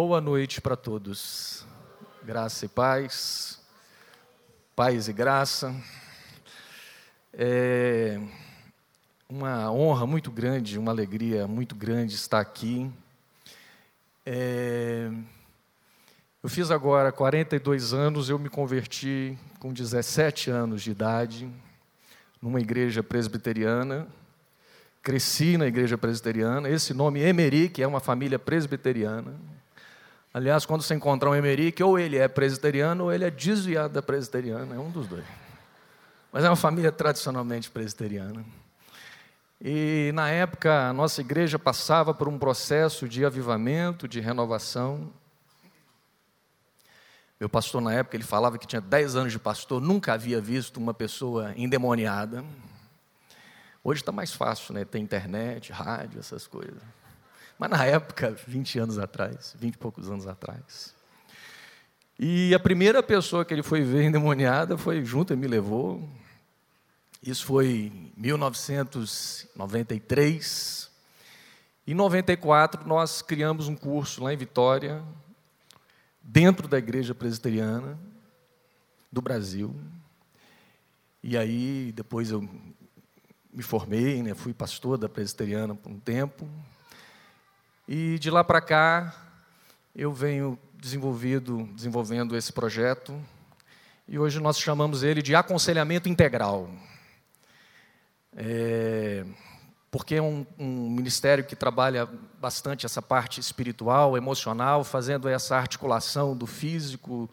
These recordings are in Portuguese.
Boa noite para todos. Graça e paz. Paz e graça. É uma honra muito grande, uma alegria muito grande estar aqui. É... Eu fiz agora 42 anos, eu me converti com 17 anos de idade, numa igreja presbiteriana. Cresci na igreja presbiteriana. Esse nome Emery, que é uma família presbiteriana. Aliás, quando você encontrar um Emerick, ou ele é presbiteriano ou ele é desviado da presbiteriana, é um dos dois. Mas é uma família tradicionalmente presbiteriana. E na época a nossa igreja passava por um processo de avivamento, de renovação. Meu pastor na época ele falava que tinha 10 anos de pastor, nunca havia visto uma pessoa endemoniada. Hoje está mais fácil, né? Tem internet, rádio, essas coisas. Mas na época, 20 anos atrás, 20 e poucos anos atrás. E a primeira pessoa que ele foi ver endemoniada foi junto e me levou. Isso foi em 1993. Em 94, nós criamos um curso lá em Vitória, dentro da igreja presbiteriana do Brasil. E aí, depois eu me formei, né, fui pastor da presbiteriana por um tempo, e de lá para cá, eu venho desenvolvido, desenvolvendo esse projeto, e hoje nós chamamos ele de aconselhamento integral. É, porque é um, um, ministério que trabalha bastante essa parte espiritual, emocional, fazendo essa articulação do físico,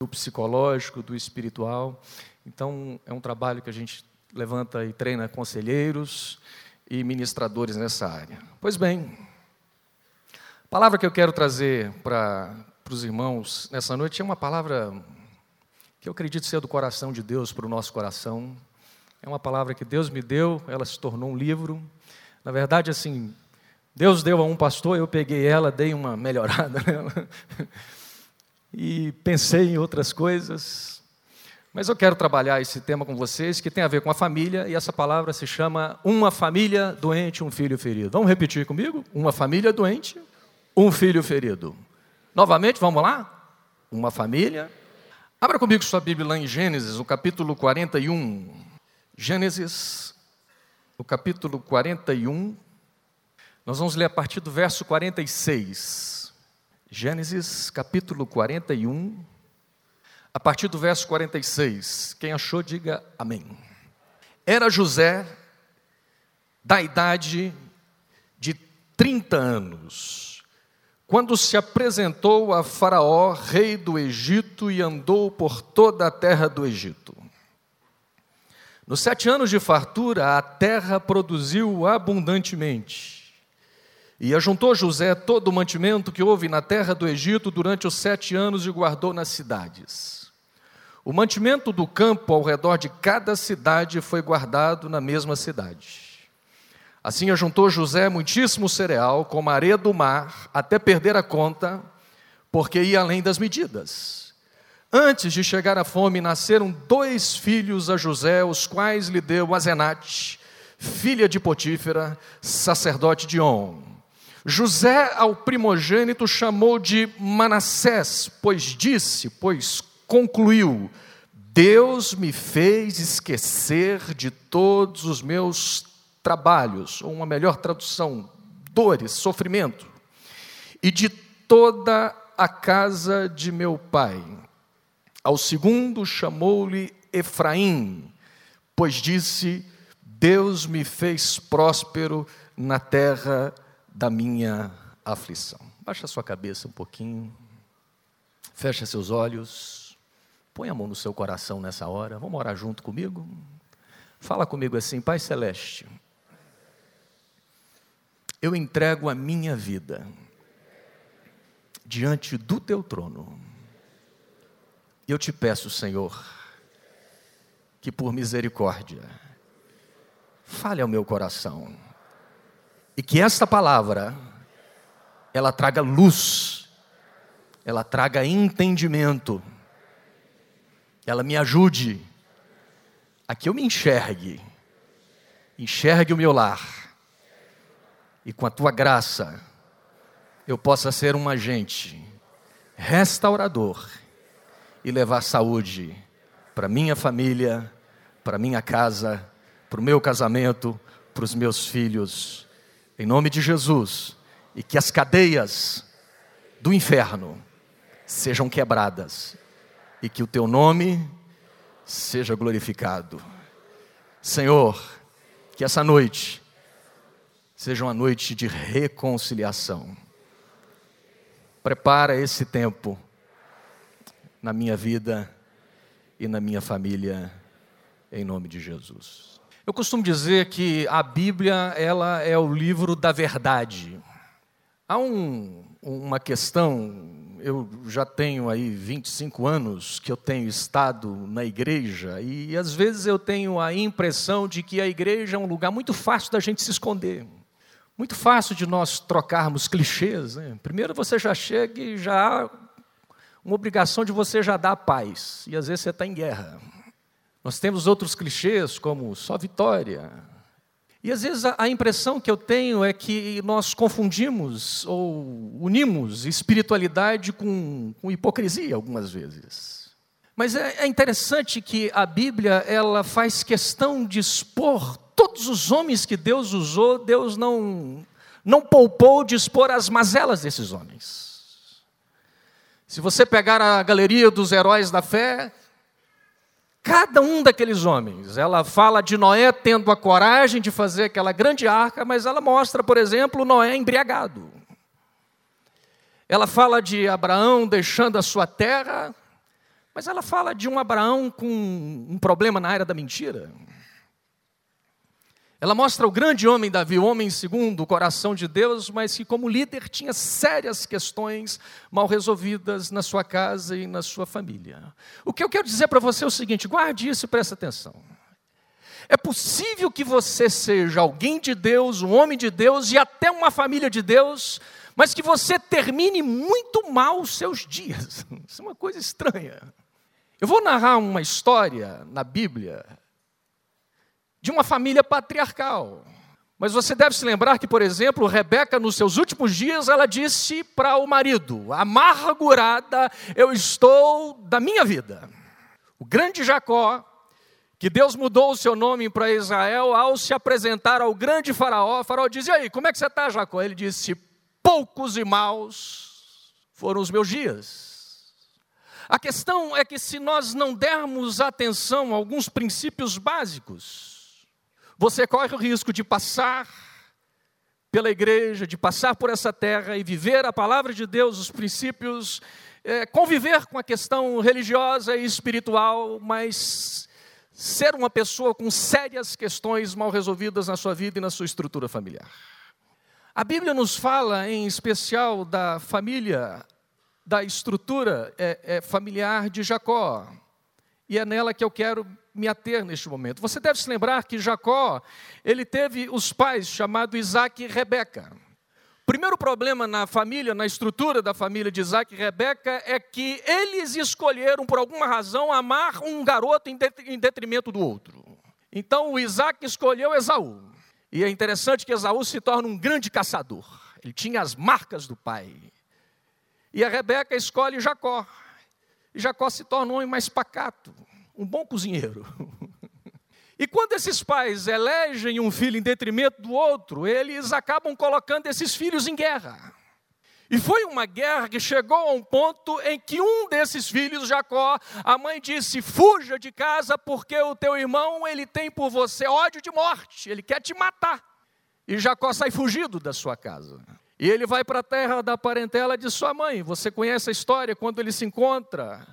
do psicológico, do espiritual. Então, é um trabalho que a gente levanta e treina conselheiros e ministradores nessa área. Pois bem, palavra que eu quero trazer para, para os irmãos nessa noite é uma palavra que eu acredito ser do coração de Deus para o nosso coração. É uma palavra que Deus me deu, ela se tornou um livro. Na verdade, assim, Deus deu a um pastor, eu peguei ela, dei uma melhorada nela. e pensei em outras coisas. Mas eu quero trabalhar esse tema com vocês, que tem a ver com a família, e essa palavra se chama Uma Família Doente, um Filho Ferido. Vamos repetir comigo? Uma família doente, um filho ferido. Novamente, vamos lá? Uma família. Abra comigo sua Bíblia lá em Gênesis, o capítulo 41. Gênesis, o capítulo 41. Nós vamos ler a partir do verso 46. Gênesis, capítulo 41. A partir do verso 46. Quem achou, diga amém. Era José da idade de 30 anos quando se apresentou a Faraó, rei do Egito, e andou por toda a terra do Egito. Nos sete anos de fartura, a terra produziu abundantemente. E ajuntou José todo o mantimento que houve na terra do Egito durante os sete anos e guardou nas cidades. O mantimento do campo ao redor de cada cidade foi guardado na mesma cidade. Assim ajuntou José muitíssimo cereal, como a areia do mar, até perder a conta, porque ia além das medidas. Antes de chegar à fome, nasceram dois filhos a José, os quais lhe deu Azenate, filha de Potífera, sacerdote de On. José ao primogênito chamou de Manassés, pois disse, pois concluiu: Deus me fez esquecer de todos os meus trabalhos, ou uma melhor tradução, dores, sofrimento, e de toda a casa de meu pai. Ao segundo chamou-lhe Efraim, pois disse: Deus me fez próspero na terra da minha aflição. Baixa sua cabeça um pouquinho, fecha seus olhos, põe a mão no seu coração nessa hora, vamos orar junto comigo? Fala comigo assim, Pai Celeste, eu entrego a minha vida diante do teu trono. Eu te peço, Senhor, que por misericórdia, fale ao meu coração e que esta palavra ela traga luz, ela traga entendimento, ela me ajude a que eu me enxergue, enxergue o meu lar e com a tua graça eu possa ser um agente restaurador e levar saúde para minha família, para minha casa, para o meu casamento, para os meus filhos, em nome de Jesus, e que as cadeias do inferno sejam quebradas. E que o teu nome seja glorificado. Senhor, que essa noite seja uma noite de reconciliação. Prepara esse tempo na minha vida e na minha família, em nome de Jesus. Eu costumo dizer que a Bíblia ela é o livro da verdade. Há um, uma questão, eu já tenho aí 25 anos que eu tenho estado na igreja e às vezes eu tenho a impressão de que a igreja é um lugar muito fácil da gente se esconder. Muito fácil de nós trocarmos clichês. Né? Primeiro você já chega e já há uma obrigação de você já dar paz. E às vezes você está em guerra. Nós temos outros clichês, como só vitória. E às vezes a, impressão que eu tenho é que nós confundimos ou unimos espiritualidade com, com hipocrisia algumas vezes. Mas é, é interessante que a Bíblia ela faz questão de expor todos os homens que Deus usou, Deus não, não poupou de expor as mazelas desses homens. Se você pegar a galeria dos heróis da fé, Cada um daqueles homens, ela fala de Noé tendo a coragem de fazer aquela grande arca, mas ela mostra, por exemplo, Noé embriagado. Ela fala de Abraão deixando a sua terra, mas ela fala de um Abraão com um problema na área da mentira. Ela mostra o grande homem Davi, o homem segundo o coração de Deus, mas que, como líder, tinha sérias questões mal resolvidas na sua casa e na sua família. O que eu quero dizer para você é o seguinte: guarde isso e preste atenção. É possível que você seja alguém de Deus, um homem de Deus e até uma família de Deus, mas que você termine muito mal os seus dias. Isso é uma coisa estranha. Eu vou narrar uma história na Bíblia de uma família patriarcal. Mas você deve se lembrar que, por exemplo, Rebeca, nos seus últimos dias, ela disse para o marido: Amargurada eu estou da minha vida. O grande Jacó, que Deus mudou o seu nome para Israel, ao se apresentar ao grande Faraó, o Faraó diz: E aí, como é que você está, Jacó? Ele disse: Poucos e maus foram os meus dias. A questão é que, se nós não dermos atenção a alguns princípios básicos, você corre o risco de passar pela igreja, de passar por essa terra e viver a palavra de Deus, os princípios, é, conviver com a questão religiosa e espiritual, mas ser uma pessoa com sérias questões mal resolvidas na sua vida e na sua estrutura familiar. A Bíblia nos fala, em especial, da família, da estrutura é, é, familiar de Jacó. E é nela que eu quero me ater neste momento. Você deve se lembrar que Jacó, ele teve os pais chamados Isaac e Rebeca. O primeiro problema na família, na estrutura da família de Isaac e Rebeca, é que eles escolheram, por alguma razão, amar um garoto em detrimento do outro. Então o Isaac escolheu Esaú. E é interessante que Esaú se torna um grande caçador. Ele tinha as marcas do pai. E a Rebeca escolhe Jacó. E Jacó se torna um homem mais pacato, um bom cozinheiro. E quando esses pais elegem um filho em detrimento do outro, eles acabam colocando esses filhos em guerra. E foi uma guerra que chegou a um ponto em que um desses filhos, Jacó, a mãe disse: "Fuja de casa, porque o teu irmão, ele tem por você ódio de morte, ele quer te matar". E Jacó sai fugido da sua casa. E ele vai para a terra da parentela de sua mãe. Você conhece a história quando ele se encontra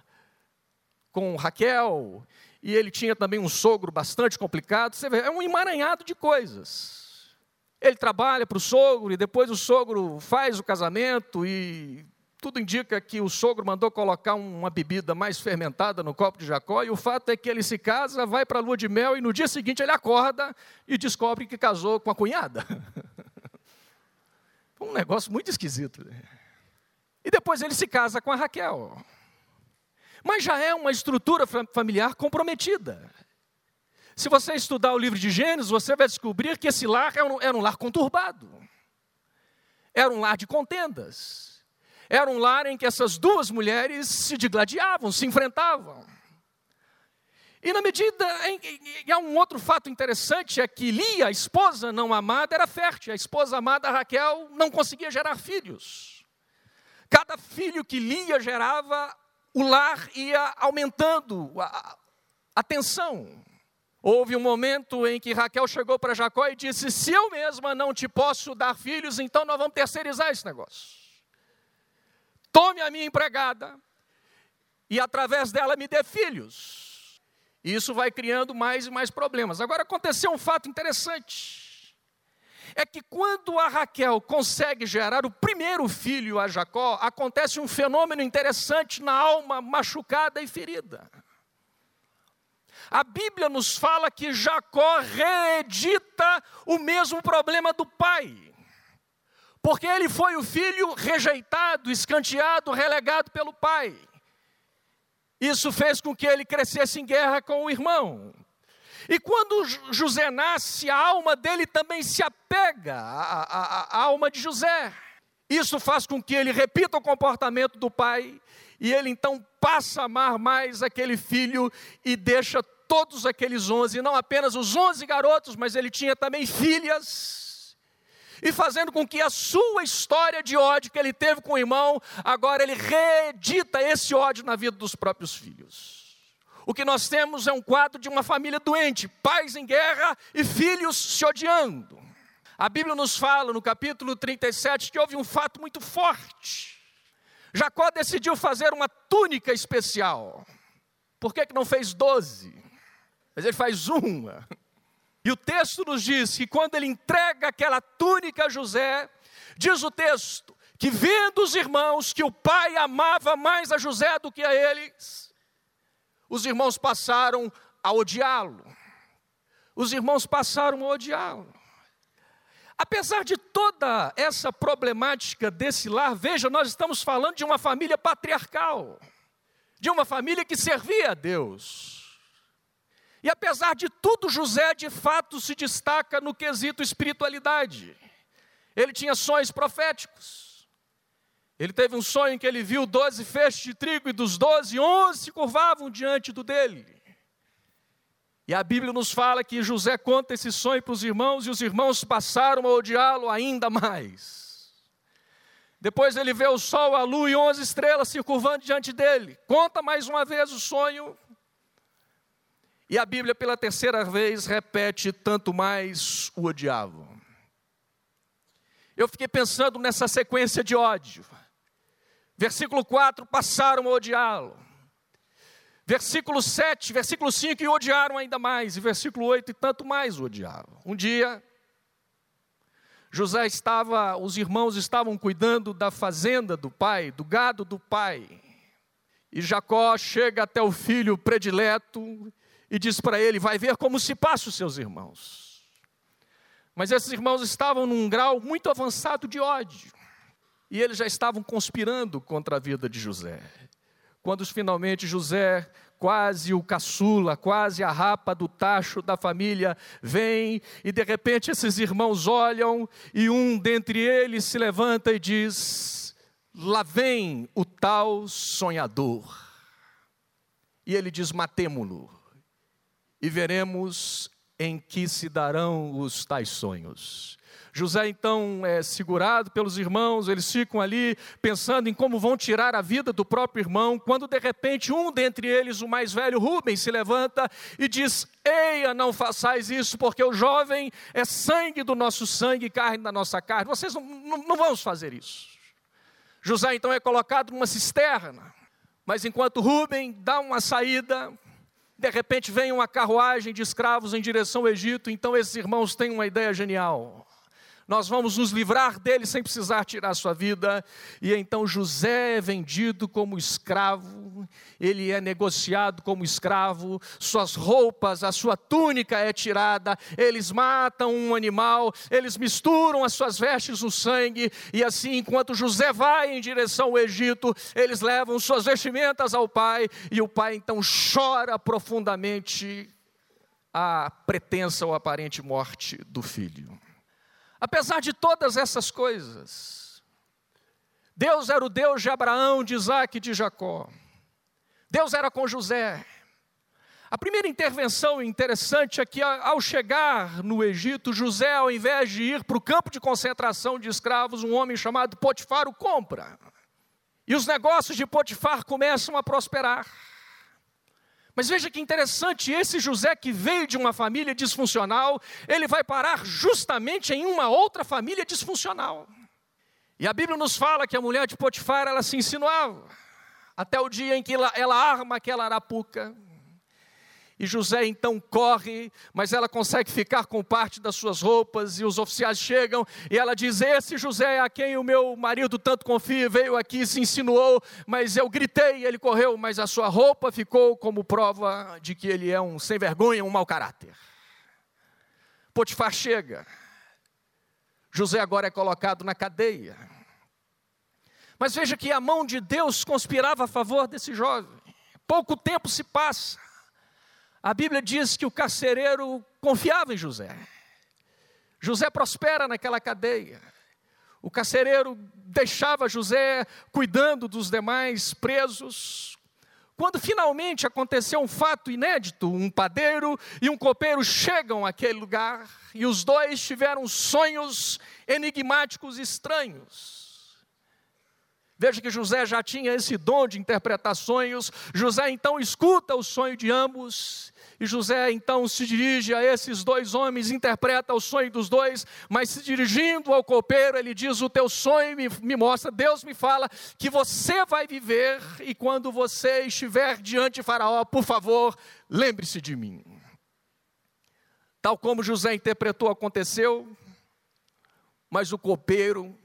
com Raquel, e ele tinha também um sogro bastante complicado. Você vê, é um emaranhado de coisas. Ele trabalha para o sogro e depois o sogro faz o casamento e tudo indica que o sogro mandou colocar uma bebida mais fermentada no copo de Jacó, e o fato é que ele se casa, vai para a lua de mel, e no dia seguinte ele acorda e descobre que casou com a cunhada. um negócio muito esquisito. Né? E depois ele se casa com a Raquel. Mas já é uma estrutura familiar comprometida. Se você estudar o livro de Gênesis, você vai descobrir que esse lar era um, era um lar conturbado. Era um lar de contendas. era um lar em que essas duas mulheres se digladiavam, se enfrentavam. E na medida em e há um outro fato interessante é que Lia, a esposa não amada, era fértil. A esposa amada Raquel não conseguia gerar filhos. Cada filho que Lia gerava, o lar ia aumentando a, a tensão. Houve um momento em que Raquel chegou para Jacó e disse: Se eu mesma não te posso dar filhos, então nós vamos terceirizar esse negócio. Tome a minha empregada e através dela me dê filhos. Isso vai criando mais e mais problemas. Agora aconteceu um fato interessante. É que quando a Raquel consegue gerar o primeiro filho a Jacó, acontece um fenômeno interessante na alma machucada e ferida. A Bíblia nos fala que Jacó reedita o mesmo problema do pai. Porque ele foi o filho rejeitado, escanteado, relegado pelo pai. Isso fez com que ele crescesse em guerra com o irmão. E quando José nasce, a alma dele também se apega à, à, à, alma de José. Isso faz com que ele repita o comportamento do pai, e ele então passa a amar mais aquele filho e deixa todos aqueles onze, não apenas os onze garotos, mas ele tinha também filhas e fazendo com que a sua história de ódio que ele teve com o irmão, agora ele reedita esse ódio na vida dos próprios filhos. O que nós temos é um quadro de uma família doente, pais em guerra e filhos se odiando. A Bíblia nos fala no capítulo 37 que houve um fato muito forte. Jacó decidiu fazer uma túnica especial. Por que, que não fez doze? Mas ele faz uma. E o texto nos diz que quando ele entrega aquela túnica a José, diz o texto que vendo os irmãos que o pai amava mais a José do que a eles, os irmãos passaram a odiá-lo. Os irmãos passaram a odiá-lo. Apesar de toda essa problemática desse lar, veja, nós estamos falando de uma família patriarcal, de uma família que servia a Deus. E apesar de tudo, José de fato se destaca no quesito espiritualidade. Ele tinha sonhos proféticos. Ele teve um sonho em que ele viu doze feixes de trigo e dos doze, onze se curvavam diante do dele. E a Bíblia nos fala que José conta esse sonho para os irmãos e os irmãos passaram a odiá-lo ainda mais. Depois ele vê o sol, a lua e onze estrelas se curvando diante dele. Conta mais uma vez o sonho e a Bíblia, pela terceira vez, repete: tanto mais o odiavam. Eu fiquei pensando nessa sequência de ódio. Versículo 4: passaram a odiá-lo. Versículo 7, versículo 5, e odiaram ainda mais. E versículo 8, e tanto mais odiavam. Um dia, José estava, os irmãos estavam cuidando da fazenda do pai, do gado do pai. E Jacó chega até o filho predileto e diz para ele: Vai ver como se passa os seus irmãos. Mas esses irmãos estavam num grau muito avançado de ódio, e eles já estavam conspirando contra a vida de José. Quando finalmente José, quase o caçula, quase a rapa do tacho da família, vem e de repente esses irmãos olham e um dentre eles se levanta e diz: Lá vem o tal sonhador. E ele diz: Matemo-lo e veremos em que se darão os tais sonhos. José então é segurado pelos irmãos, eles ficam ali pensando em como vão tirar a vida do próprio irmão, quando de repente um dentre eles, o mais velho Rubens, se levanta e diz: Eia, não façais isso, porque o jovem é sangue do nosso sangue e carne da nossa carne. Vocês não, não, não vamos fazer isso. José então é colocado numa cisterna, mas enquanto Rubem dá uma saída, de repente vem uma carruagem de escravos em direção ao Egito, então esses irmãos têm uma ideia genial nós vamos nos livrar dele sem precisar tirar sua vida. E então José é vendido como escravo, ele é negociado como escravo, suas roupas, a sua túnica é tirada, eles matam um animal, eles misturam as suas vestes no sangue, e assim, enquanto José vai em direção ao Egito, eles levam suas vestimentas ao pai, e o pai então chora profundamente a pretensa ou aparente morte do filho. Apesar de todas essas coisas, Deus era o Deus de Abraão, de Isaac e de Jacó. Deus era com José. A primeira intervenção interessante é que, ao chegar no Egito, José, ao invés de ir para o campo de concentração de escravos, um homem chamado Potifar o compra. E os negócios de Potifar começam a prosperar. Mas veja que interessante, esse José que veio de uma família disfuncional, ele vai parar justamente em uma outra família disfuncional. E a Bíblia nos fala que a mulher de Potifar, ela se insinuava, até o dia em que ela, ela arma aquela arapuca. E José então corre, mas ela consegue ficar com parte das suas roupas, e os oficiais chegam, e ela diz: Esse José a quem o meu marido tanto confia, veio aqui se insinuou, mas eu gritei, ele correu, mas a sua roupa ficou como prova de que ele é um sem vergonha, um mau caráter. Potifar chega, José agora é colocado na cadeia. Mas veja que a mão de Deus conspirava a favor desse jovem. Pouco tempo se passa. A Bíblia diz que o carcereiro confiava em José. José prospera naquela cadeia. O carcereiro deixava José cuidando dos demais presos, quando finalmente aconteceu um fato inédito, um padeiro e um copeiro chegam àquele lugar e os dois tiveram sonhos enigmáticos estranhos. Veja que José já tinha esse dom de interpretar sonhos. José então escuta o sonho de ambos e José então se dirige a esses dois homens, interpreta o sonho dos dois, mas se dirigindo ao copeiro, ele diz: O teu sonho me, me mostra, Deus me fala que você vai viver, e quando você estiver diante de Faraó, por favor, lembre-se de mim. Tal como José interpretou, aconteceu, mas o copeiro,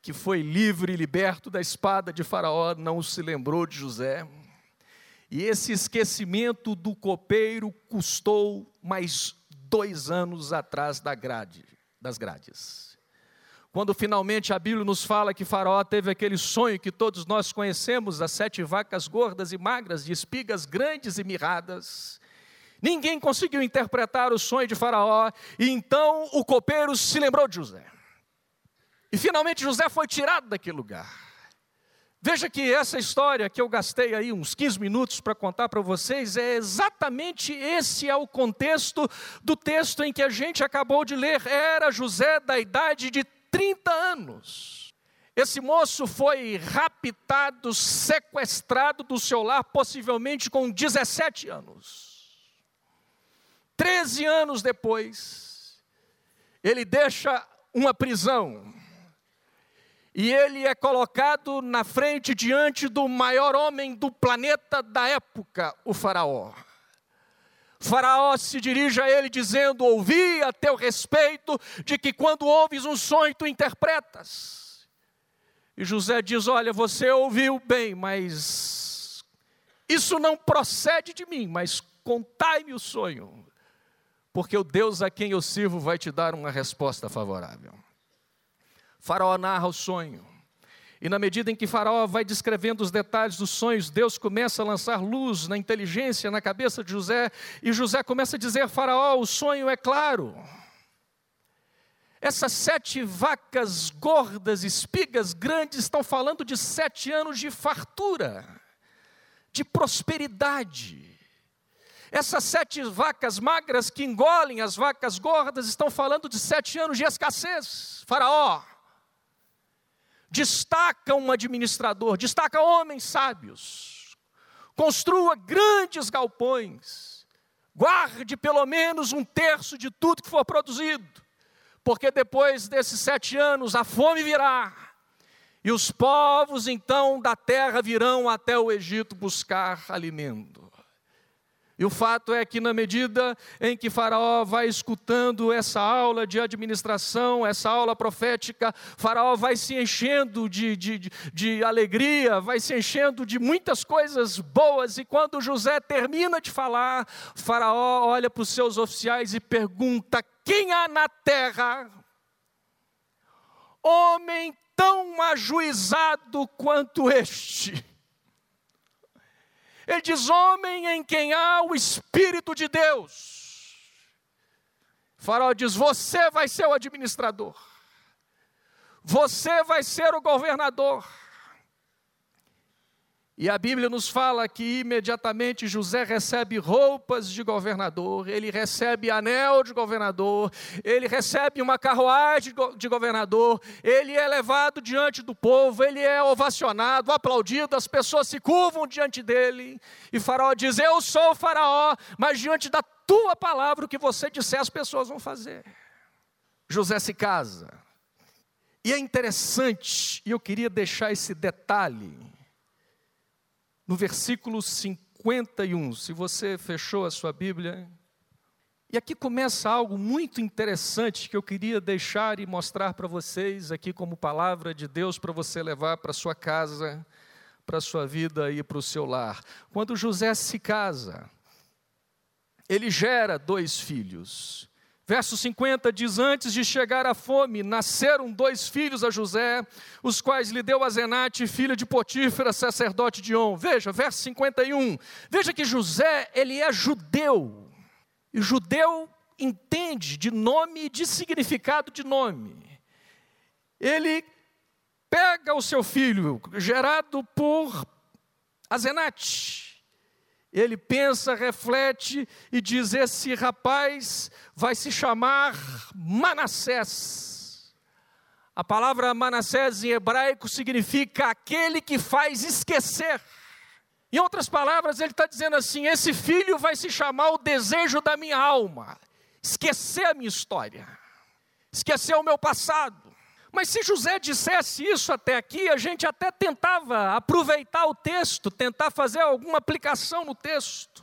que foi livre e liberto da espada de Faraó, não se lembrou de José e esse esquecimento do copeiro custou mais dois anos atrás da grade, das grades. Quando finalmente a Bíblia nos fala que Faraó teve aquele sonho que todos nós conhecemos, das sete vacas gordas e magras, de espigas grandes e mirradas, ninguém conseguiu interpretar o sonho de Faraó, e então o copeiro se lembrou de José. E finalmente José foi tirado daquele lugar. Veja que essa história que eu gastei aí uns 15 minutos para contar para vocês é exatamente esse é o contexto do texto em que a gente acabou de ler. Era José da idade de 30 anos. Esse moço foi raptado, sequestrado do seu lar, possivelmente com 17 anos. 13 anos depois, ele deixa uma prisão e ele é colocado na frente diante do maior homem do planeta da época, o Faraó. Faraó se dirige a ele dizendo: Ouvi a teu respeito de que quando ouves um sonho tu interpretas. E José diz: Olha, você ouviu bem, mas isso não procede de mim, mas contai-me o sonho, porque o Deus a quem eu sirvo vai te dar uma resposta favorável. Faraó narra o sonho. E na medida em que Faraó vai descrevendo os detalhes dos sonhos, Deus começa a lançar luz na inteligência, na cabeça de José, e José começa a dizer: Faraó, o sonho é claro. Essas sete vacas gordas, espigas grandes, estão falando de sete anos de fartura, de prosperidade. Essas sete vacas magras que engolem as vacas gordas estão falando de sete anos de escassez. Faraó, destaca um administrador, destaca homens sábios, construa grandes galpões, guarde pelo menos um terço de tudo que for produzido, porque depois desses sete anos a fome virá, e os povos então da terra virão até o Egito buscar alimento. E o fato é que, na medida em que Faraó vai escutando essa aula de administração, essa aula profética, Faraó vai se enchendo de, de, de alegria, vai se enchendo de muitas coisas boas. E quando José termina de falar, Faraó olha para os seus oficiais e pergunta: Quem há na terra homem tão ajuizado quanto este? Ele diz: homem em quem há o Espírito de Deus. Faraó diz: você vai ser o administrador. Você vai ser o governador. E a Bíblia nos fala que imediatamente José recebe roupas de governador, ele recebe anel de governador, ele recebe uma carruagem de governador, ele é levado diante do povo, ele é ovacionado, aplaudido, as pessoas se curvam diante dele. E Faraó diz: Eu sou o Faraó, mas diante da tua palavra, o que você disser, as pessoas vão fazer. José se casa. E é interessante, e eu queria deixar esse detalhe no versículo 51. Se você fechou a sua Bíblia. E aqui começa algo muito interessante que eu queria deixar e mostrar para vocês aqui como palavra de Deus para você levar para sua casa, para sua vida e para o seu lar. Quando José se casa, ele gera dois filhos. Verso 50 diz: Antes de chegar a fome, nasceram dois filhos a José, os quais lhe deu a Zenate, filha de Potífera, sacerdote de On. Veja, verso 51. Veja que José, ele é judeu. E judeu entende de nome e de significado de nome. Ele pega o seu filho, gerado por Azenate, ele pensa, reflete e diz: Esse rapaz vai se chamar Manassés. A palavra Manassés em hebraico significa aquele que faz esquecer. Em outras palavras, ele está dizendo assim: esse filho vai se chamar o desejo da minha alma, esquecer a minha história, esquecer o meu passado. Mas se José dissesse isso até aqui, a gente até tentava aproveitar o texto, tentar fazer alguma aplicação no texto.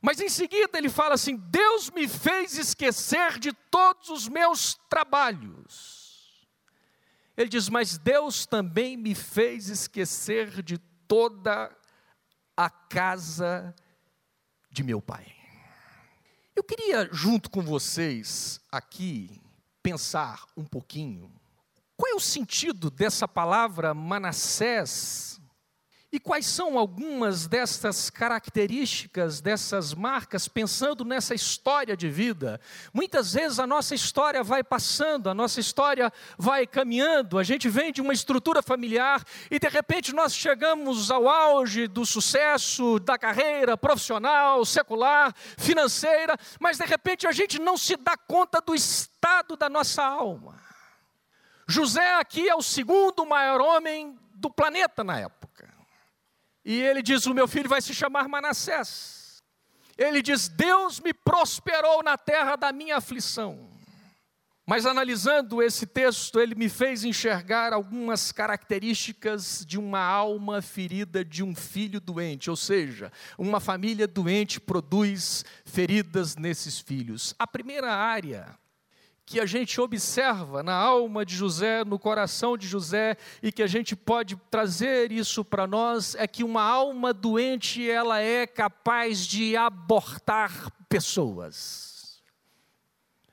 Mas em seguida ele fala assim: Deus me fez esquecer de todos os meus trabalhos. Ele diz: Mas Deus também me fez esquecer de toda a casa de meu pai. Eu queria, junto com vocês aqui, pensar um pouquinho qual é o sentido dessa palavra Manassés? E quais são algumas destas características, dessas marcas, pensando nessa história de vida? Muitas vezes a nossa história vai passando, a nossa história vai caminhando, a gente vem de uma estrutura familiar e de repente nós chegamos ao auge do sucesso, da carreira profissional, secular, financeira, mas de repente a gente não se dá conta do estado da nossa alma. José aqui é o segundo maior homem do planeta na época. E ele diz: O meu filho vai se chamar Manassés. Ele diz: Deus me prosperou na terra da minha aflição. Mas analisando esse texto, ele me fez enxergar algumas características de uma alma ferida de um filho doente, ou seja, uma família doente produz feridas nesses filhos. A primeira área que a gente observa na alma de José, no coração de José, e que a gente pode trazer isso para nós, é que uma alma doente, ela é capaz de abortar pessoas.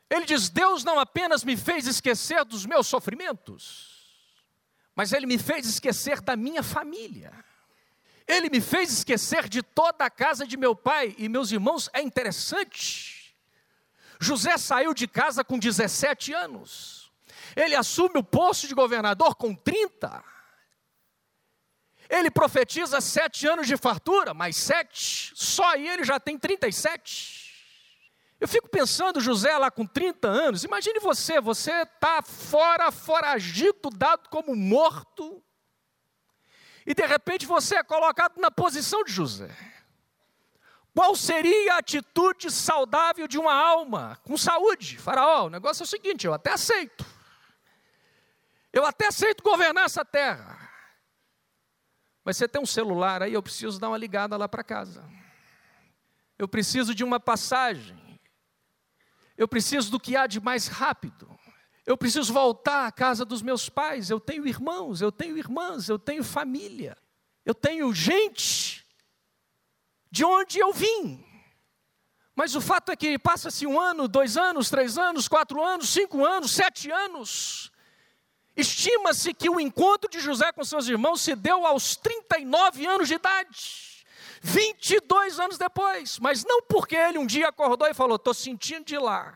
Ele diz: Deus não apenas me fez esquecer dos meus sofrimentos, mas Ele me fez esquecer da minha família. Ele me fez esquecer de toda a casa de meu pai. E meus irmãos, é interessante José saiu de casa com 17 anos. Ele assume o posto de governador com 30. Ele profetiza sete anos de fartura, mais sete, só aí ele já tem 37. Eu fico pensando, José lá com 30 anos, imagine você, você está fora, foragido, dado como morto, e de repente você é colocado na posição de José. Qual seria a atitude saudável de uma alma com saúde? Faraó, o negócio é o seguinte: eu até aceito. Eu até aceito governar essa terra. Mas você tem um celular aí, eu preciso dar uma ligada lá para casa. Eu preciso de uma passagem. Eu preciso do que há de mais rápido. Eu preciso voltar à casa dos meus pais. Eu tenho irmãos, eu tenho irmãs, eu tenho família. Eu tenho gente de onde eu vim. Mas o fato é que passa-se um ano, dois anos, três anos, quatro anos, cinco anos, sete anos. Estima-se que o encontro de José com seus irmãos se deu aos 39 anos de idade. 22 anos depois, mas não porque ele um dia acordou e falou: Estou sentindo de lá.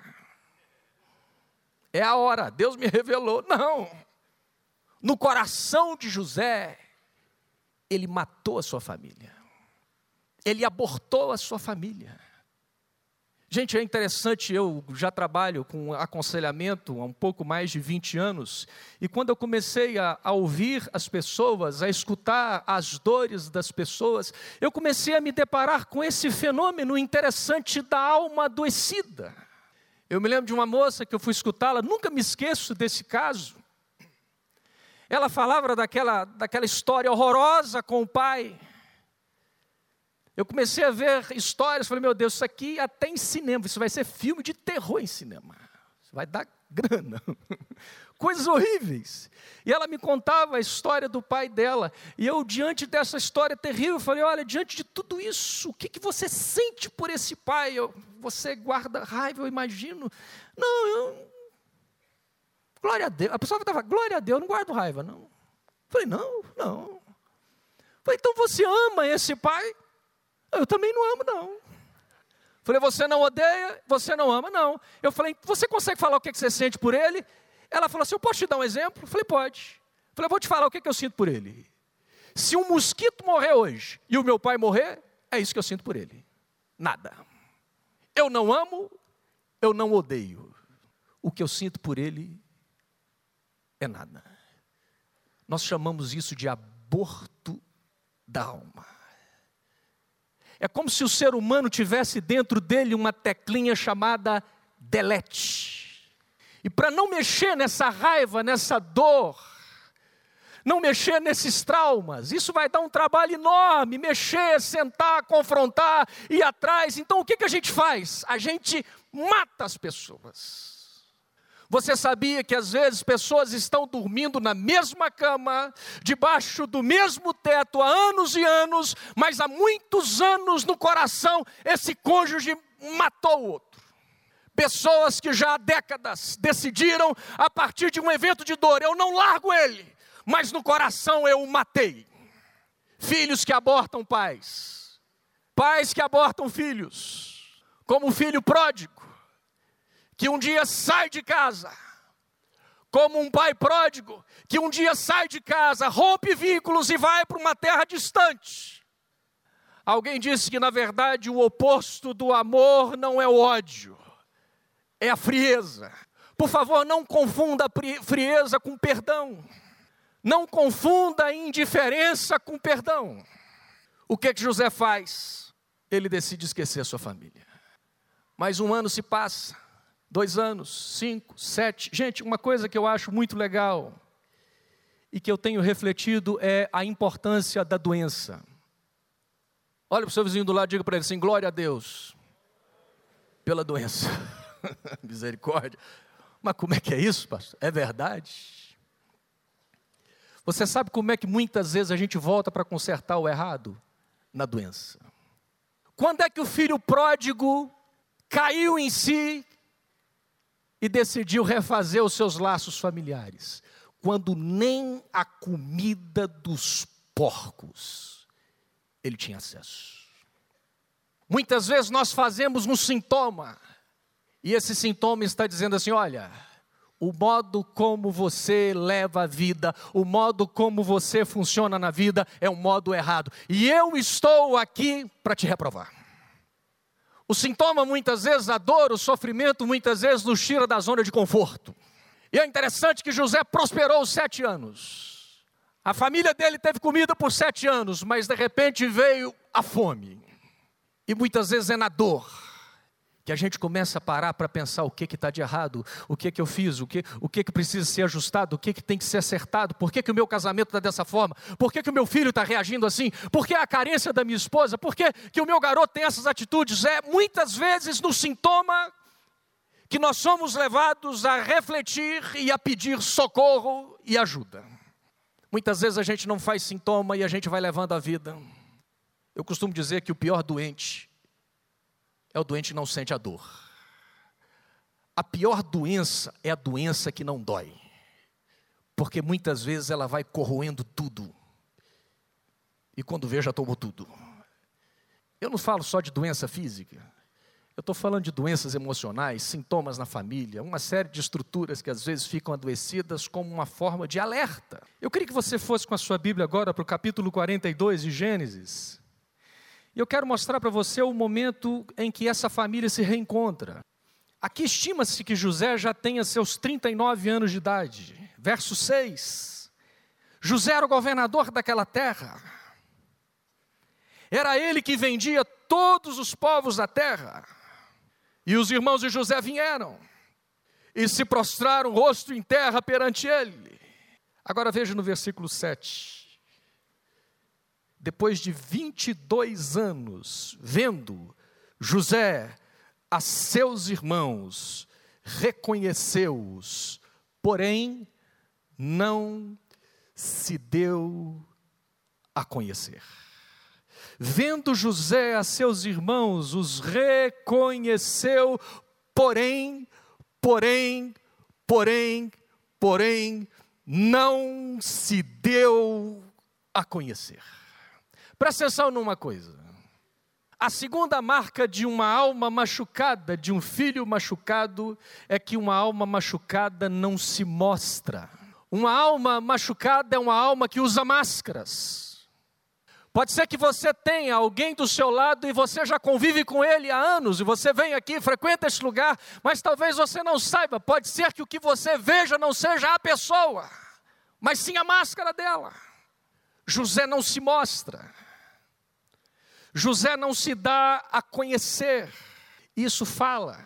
É a hora, Deus me revelou. Não. no coração de José, ele matou a sua família. Ele abortou a sua família. Gente, é interessante, eu já trabalho com aconselhamento há um pouco mais de 20 anos, e quando eu comecei a, a, ouvir as pessoas, a escutar as dores das pessoas, eu comecei a me deparar com esse fenômeno interessante da alma adoecida. Eu me lembro de uma moça que eu fui escutá-la, nunca me esqueço desse caso. Ela falava daquela, daquela história horrorosa com o pai eu comecei a ver histórias, falei, meu Deus, isso aqui até em cinema, isso vai ser filme de terror em cinema. Isso vai dar grana. Coisas horríveis. E ela me contava a história do pai dela. E eu, diante dessa história terrível, falei: olha, diante de tudo isso, o que, que você sente por esse pai? Eu, você guarda raiva, eu imagino. Não, eu. Glória a Deus. A pessoa estava, glória a Deus, eu não guardo raiva, não. Falei, não, não. Falei, então você ama esse pai? Eu também não amo, não. Falei, você não odeia, você não ama, não. Eu falei, você consegue falar o que você sente por ele? Ela falou assim: eu posso te dar um exemplo? Eu falei, pode. Eu falei, eu vou te falar o que eu sinto por ele. Se um mosquito morrer hoje e o meu pai morrer, é isso que eu sinto por ele. Nada. Eu não amo, eu não odeio. O que eu sinto por ele é nada. Nós chamamos isso de aborto da alma. É como se o ser humano tivesse dentro dele uma teclinha chamada delete. E para não mexer nessa raiva, nessa dor, não mexer nesses traumas, isso vai dar um trabalho enorme, mexer, sentar, confrontar, ir atrás. Então o que, que a gente faz? A gente mata as pessoas. Você sabia que às vezes pessoas estão dormindo na mesma cama, debaixo do mesmo teto há anos e anos, mas há muitos anos no coração esse cônjuge matou o outro. Pessoas que já há décadas decidiram, a partir de um evento de dor, eu não largo ele, mas no coração eu o matei. Filhos que abortam pais, pais que abortam filhos, como o filho pródigo que um dia sai de casa, como um pai pródigo, que um dia sai de casa, rompe vínculos e vai para uma terra distante. Alguém disse que, na verdade, o oposto do amor não é o ódio, é a frieza. Por favor, não confunda frieza com perdão. Não confunda indiferença com perdão. O que, que José faz? Ele decide esquecer a sua família. Mais um ano se passa dois anos, cinco, sete. Gente, uma coisa que eu acho muito legal e que eu tenho refletido é a importância da doença. Olha para o seu vizinho do lado e diga para ele assim: glória a Deus pela doença. Misericórdia. Mas como é que é isso, pastor? É verdade? Você sabe como é que muitas vezes a gente volta para consertar o errado? Na doença. Quando é que o filho pródigo caiu em si, e decidiu refazer os seus laços familiares, quando nem a comida dos porcos ele tinha acesso. Muitas vezes nós fazemos um sintoma, e esse sintoma está dizendo assim: olha, o modo como você leva a vida, o modo como você funciona na vida é um modo errado, e eu estou aqui para te reprovar. O sintoma, muitas vezes, a dor, o sofrimento, muitas vezes nos tira da zona de conforto. E é interessante que José prosperou sete anos. A família dele teve comida por sete anos, mas de repente veio a fome. E muitas vezes é na dor que a gente começa a parar para pensar o que está de errado, o que, que eu fiz, o que, o que, que precisa ser ajustado, o que, que tem que ser acertado, por que, que o meu casamento está dessa forma, por que, que o meu filho está reagindo assim, por que a carência da minha esposa, por que, que o meu garoto tem essas atitudes. É muitas vezes no sintoma que nós somos levados a refletir e a pedir socorro e ajuda. Muitas vezes a gente não faz sintoma e a gente vai levando a vida. Eu costumo dizer que o pior doente é o doente que não sente a dor. A pior doença é a doença que não dói, porque muitas vezes ela vai corroendo tudo, e quando vê, já tomou tudo. Eu não falo só de doença física, Eu estou falando de doenças emocionais, sintomas na família, uma série de estruturas que às vezes ficam adoecidas como uma forma de alerta. Eu queria que você fosse com a sua Bíblia agora para o capítulo 42 de Gênesis. E eu quero mostrar para você o momento em que essa família se reencontra. Aqui estima-se que José já tenha seus 39 anos de idade. Verso 6. José era o governador daquela terra. Era ele que vendia todos os povos da terra. E os irmãos de José vieram e se prostraram rosto em terra perante ele. Agora veja no versículo 7. Depois de 22 anos, vendo José a seus irmãos, reconheceu-os, porém não se deu a conhecer. Vendo José a seus irmãos, os reconheceu, porém, porém, porém, porém, não se deu a conhecer. Presta atenção numa coisa. A segunda marca de uma alma machucada, de um filho machucado, é que uma alma machucada não se mostra. Uma alma machucada é uma alma que usa máscaras. Pode ser que você tenha alguém do seu lado e você já convive com ele há anos, e você vem aqui, frequenta esse lugar, mas talvez você não saiba. Pode ser que o que você veja não seja a pessoa, mas sim a máscara dela. José não se mostra. José não se dá a conhecer. Isso fala,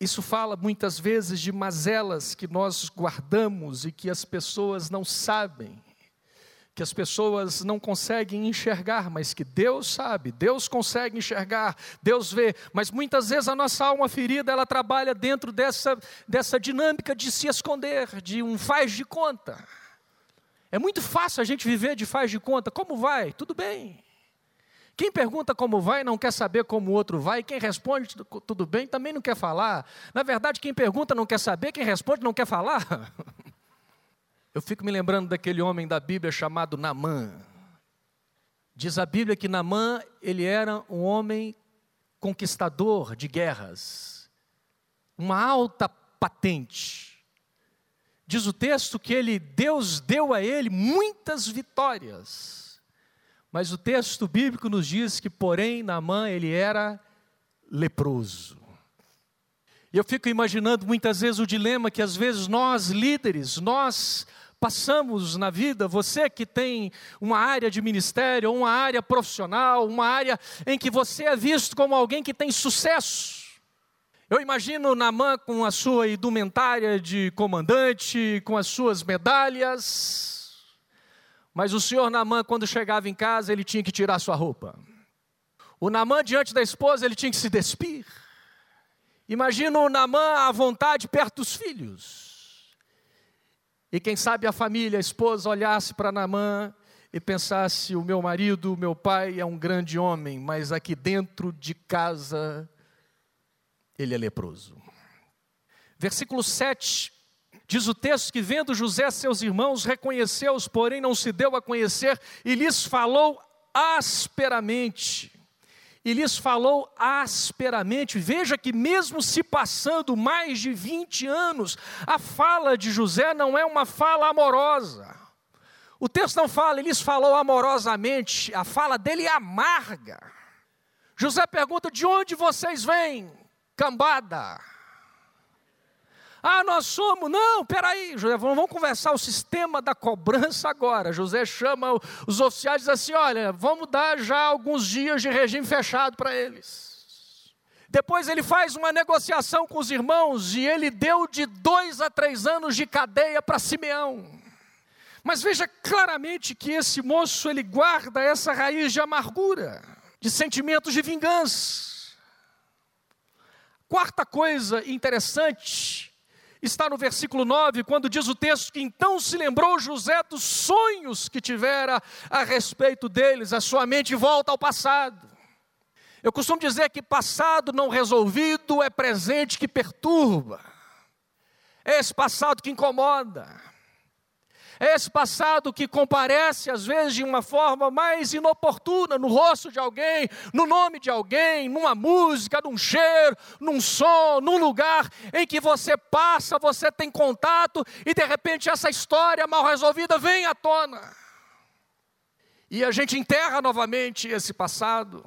isso fala muitas vezes de mazelas que nós guardamos e que as pessoas não sabem, que as pessoas não conseguem enxergar, mas que Deus sabe, Deus consegue enxergar, Deus vê, mas muitas vezes a nossa alma ferida, ela trabalha dentro dessa, dessa dinâmica de se esconder, de um faz de conta. É muito fácil a gente viver de faz de conta, como vai? Tudo bem. Quem pergunta como vai não quer saber como o outro vai, quem responde tudo bem também não quer falar. Na verdade, quem pergunta não quer saber, quem responde não quer falar. Eu fico me lembrando daquele homem da Bíblia chamado Namã. Diz a Bíblia que Namã, ele era um homem conquistador de guerras, uma alta patente. Diz o texto que ele, Deus deu a ele muitas vitórias. Mas o texto bíblico nos diz que, porém, Naamã ele era leproso. Eu fico imaginando muitas vezes o dilema que às vezes nós líderes, nós passamos na vida, você que tem uma área de ministério, uma área profissional, uma área em que você é visto como alguém que tem sucesso. Eu imagino Namã com a sua indumentária de comandante, com as suas medalhas, mas o senhor Namã, quando chegava em casa, ele tinha que tirar sua roupa. O Namã, diante da esposa, ele tinha que se despir. Imagina o Namã à vontade perto dos filhos. E quem sabe a família, a esposa, olhasse para Namã e pensasse: o meu marido, o meu pai é um grande homem, mas aqui dentro de casa ele é leproso. Versículo 7 Diz o texto que, vendo José seus irmãos, reconheceu-os, porém não se deu a conhecer, e lhes falou asperamente. E lhes falou asperamente. Veja que, mesmo se passando mais de 20 anos, a fala de José não é uma fala amorosa. O texto não fala, ele lhes falou amorosamente, a fala dele é amarga. José pergunta: de onde vocês vêm? Cambada. Ah, nós somos. Não, peraí, José, vamos conversar o sistema da cobrança agora. José chama os oficiais e diz assim: olha, vamos dar já alguns dias de regime fechado para eles. Depois ele faz uma negociação com os irmãos e ele deu de dois a três anos de cadeia para Simeão. Mas veja claramente que esse moço ele guarda essa raiz de amargura, de sentimentos de vingança. Quarta coisa interessante está no versículo 9, quando diz o texto que então se lembrou José dos sonhos que tivera a respeito deles, a sua mente volta ao passado. Eu costumo dizer que passado não resolvido é presente que perturba, é esse passado que incomoda, é esse passado que comparece, às vezes, de uma forma mais inoportuna, no rosto de alguém, no nome de alguém, numa música, num cheiro, num som, num lugar em que você passa, você tem contato e de repente essa história mal resolvida vem à tona. E a gente enterra novamente esse passado.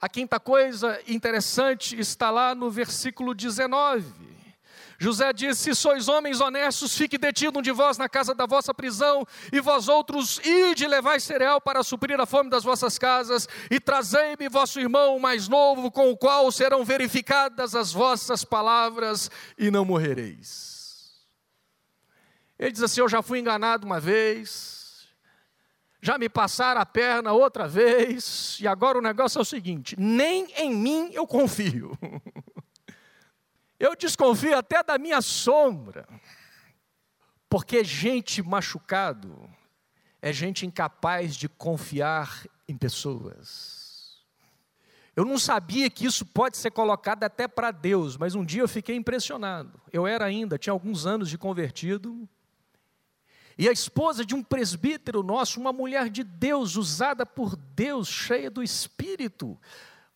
A quinta coisa interessante está lá no versículo 19. José disse: Se sois homens honestos, fique detido um de vós na casa da vossa prisão, e vós outros ide levai cereal para suprir a fome das vossas casas, e trazei-me vosso irmão mais novo, com o qual serão verificadas as vossas palavras, e não morrereis. Ele diz assim: Eu já fui enganado uma vez, já me passaram a perna outra vez, e agora o negócio é o seguinte: nem em mim eu confio. Eu desconfio até da minha sombra, porque gente machucado é gente incapaz de confiar em pessoas. Eu não sabia que isso pode ser colocado até para Deus, mas um dia eu fiquei impressionado. Eu era ainda, tinha alguns anos de convertido, e a esposa de um presbítero nosso, uma mulher de Deus, usada por Deus, cheia do Espírito,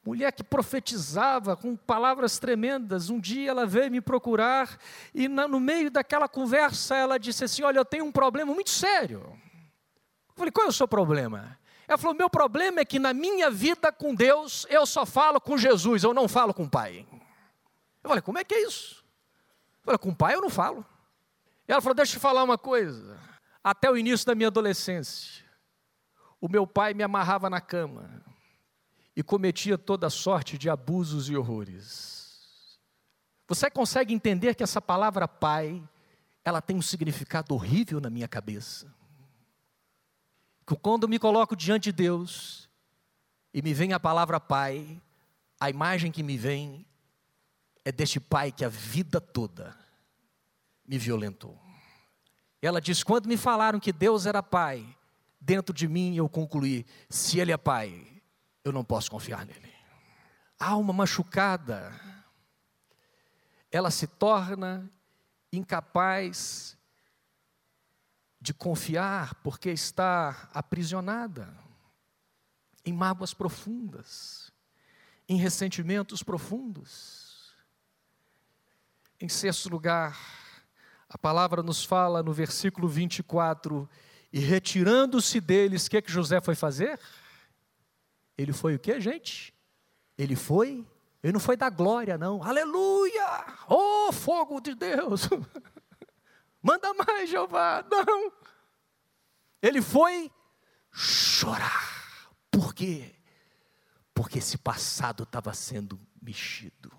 mulher que profetizava com palavras tremendas. Um dia ela veio me procurar e no meio daquela conversa ela disse assim: Olha, eu tenho um problema muito sério. Eu falei: Qual é o seu problema? Ela falou: Meu problema é que na minha vida com Deus eu só falo com Jesus, eu não falo com o Pai. Eu falei: Como é que é isso? Eu falei: Com o Pai eu não falo. Ela falou: Deixa eu te falar uma coisa. Até o início da minha adolescência, o meu pai me amarrava na cama e cometia toda sorte de abusos e horrores. Você consegue entender que essa palavra pai, ela tem um significado horrível na minha cabeça? Que quando me coloco diante de Deus e me vem a palavra pai, a imagem que me vem é deste pai que a vida toda me violentou. Ela diz: quando me falaram que Deus era pai, dentro de mim eu concluí: se Ele é pai, eu não posso confiar nele. Alma machucada, ela se torna incapaz de confiar porque está aprisionada em mágoas profundas, em ressentimentos profundos. Em sexto lugar, a palavra nos fala no versículo 24: e retirando-se deles, o que, que José foi fazer? Ele foi o que, gente? Ele foi, ele não foi da glória, não. Aleluia! Oh, fogo de Deus! Manda mais, Jeová! Não! Ele foi chorar. Por quê? Porque esse passado estava sendo mexido.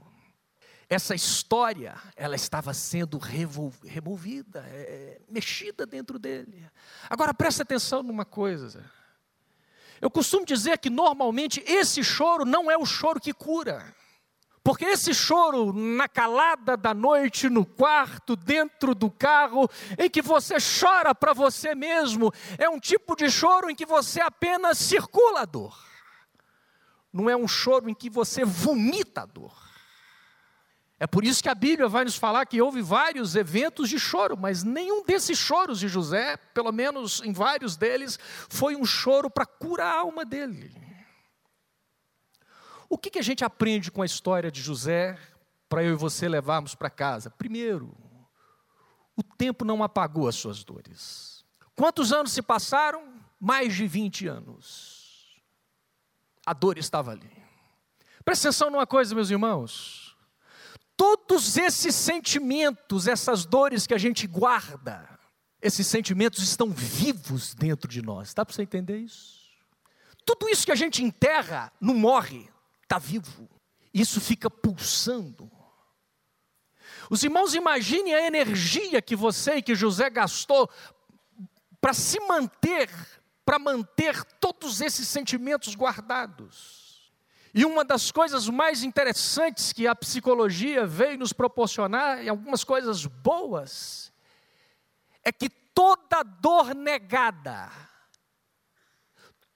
Essa história, ela estava sendo removida, é, mexida dentro dele. Agora preste atenção numa coisa. Eu costumo dizer que normalmente esse choro não é o choro que cura. Porque esse choro na calada da noite, no quarto, dentro do carro, em que você chora para você mesmo, é um tipo de choro em que você apenas circula a dor. Não é um choro em que você vomita a dor. É por isso que a Bíblia vai nos falar que houve vários eventos de choro, mas nenhum desses choros de José, pelo menos em vários deles, foi um choro para curar a alma dele. O que, que a gente aprende com a história de José para eu e você levarmos para casa? Primeiro, o tempo não apagou as suas dores. Quantos anos se passaram? Mais de 20 anos. A dor estava ali. Presta atenção numa coisa, meus irmãos todos esses sentimentos, essas dores que a gente guarda, esses sentimentos estão vivos dentro de nós. Dá para você entender isso? Tudo isso que a gente enterra não morre, está vivo. Isso fica pulsando. Os irmãos, imaginem a energia que você e que José gastou para se manter, para manter todos esses sentimentos guardados. E uma das coisas mais interessantes que a psicologia veio nos proporcionar, e algumas coisas boas, é que toda dor negada,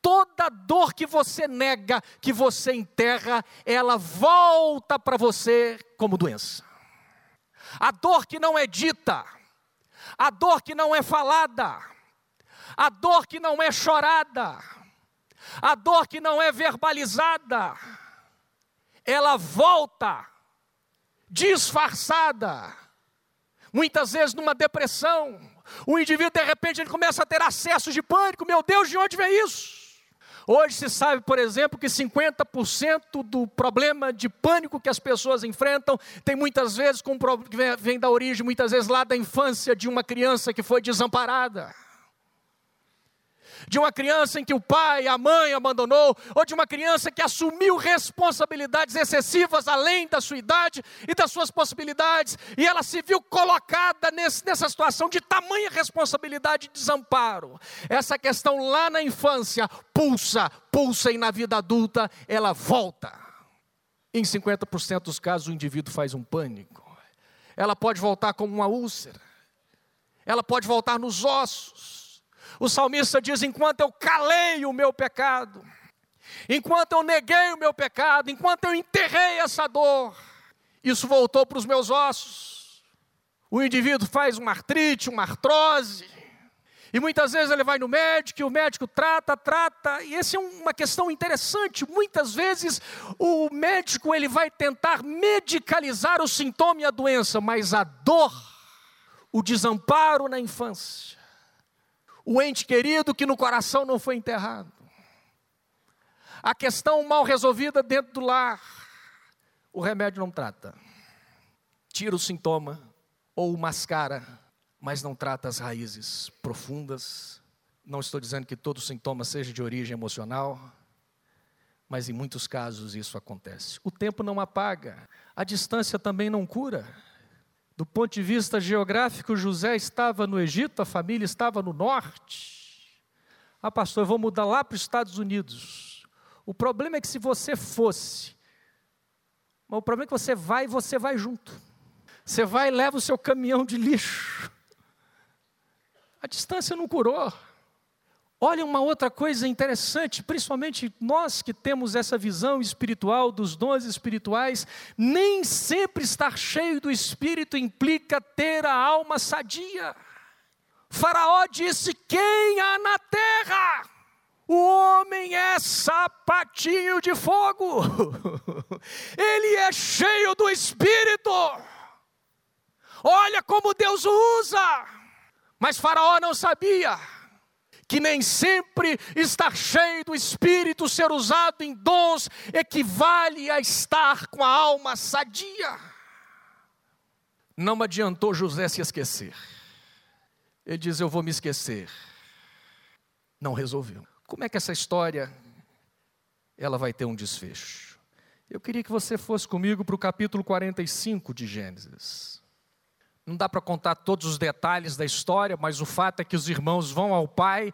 toda dor que você nega, que você enterra, ela volta para você como doença. A dor que não é dita, a dor que não é falada, a dor que não é chorada, a dor que não é verbalizada, ela volta disfarçada, muitas vezes numa depressão. O indivíduo, de repente, ele começa a ter acessos de pânico. Meu Deus, de onde vem isso? Hoje se sabe, por exemplo, que 50% do problema de pânico que as pessoas enfrentam tem muitas vezes com, vem da origem, muitas vezes lá da infância de uma criança que foi desamparada de uma criança em que o pai, a mãe abandonou, ou de uma criança que assumiu responsabilidades excessivas além da sua idade e das suas possibilidades, e ela se viu colocada nesse, nessa situação de tamanha responsabilidade e desamparo. Essa questão lá na infância pulsa, pulsa e na vida adulta ela volta. Em 50% dos casos o indivíduo faz um pânico. Ela pode voltar como uma úlcera. Ela pode voltar nos ossos o salmista diz: enquanto eu calei o meu pecado, enquanto eu neguei o meu pecado, enquanto eu enterrei essa dor, isso voltou para os meus ossos. O indivíduo faz uma artrite, uma artrose, e muitas vezes ele vai no médico, e o médico trata, trata, e essa é uma questão interessante. Muitas vezes o médico ele vai tentar medicalizar o sintoma e a doença, mas a dor, o desamparo na infância, o ente querido que no coração não foi enterrado, a questão mal resolvida dentro do lar, o remédio não trata. Tira o sintoma ou o mascara, mas não trata as raízes profundas. Não estou dizendo que todo sintoma seja de origem emocional, mas em muitos casos isso acontece. O tempo não apaga, a distância também não cura. Do ponto de vista geográfico, José estava no Egito, a família estava no norte. Ah, pastor, eu vou mudar lá para os Estados Unidos. O problema é que se você fosse, mas o problema é que você vai e você vai junto. Você vai e leva o seu caminhão de lixo. A distância não curou. Olha uma outra coisa interessante, principalmente nós que temos essa visão espiritual dos dons espirituais, nem sempre estar cheio do espírito implica ter a alma sadia. Faraó disse: Quem há na terra? O homem é sapatinho de fogo, ele é cheio do espírito. Olha como Deus o usa. Mas Faraó não sabia que nem sempre estar cheio do Espírito, ser usado em dons, equivale a estar com a alma sadia. Não adiantou José se esquecer. Ele diz: Eu vou me esquecer. Não resolveu. Como é que essa história ela vai ter um desfecho? Eu queria que você fosse comigo para o capítulo 45 de Gênesis. Não dá para contar todos os detalhes da história, mas o fato é que os irmãos vão ao pai,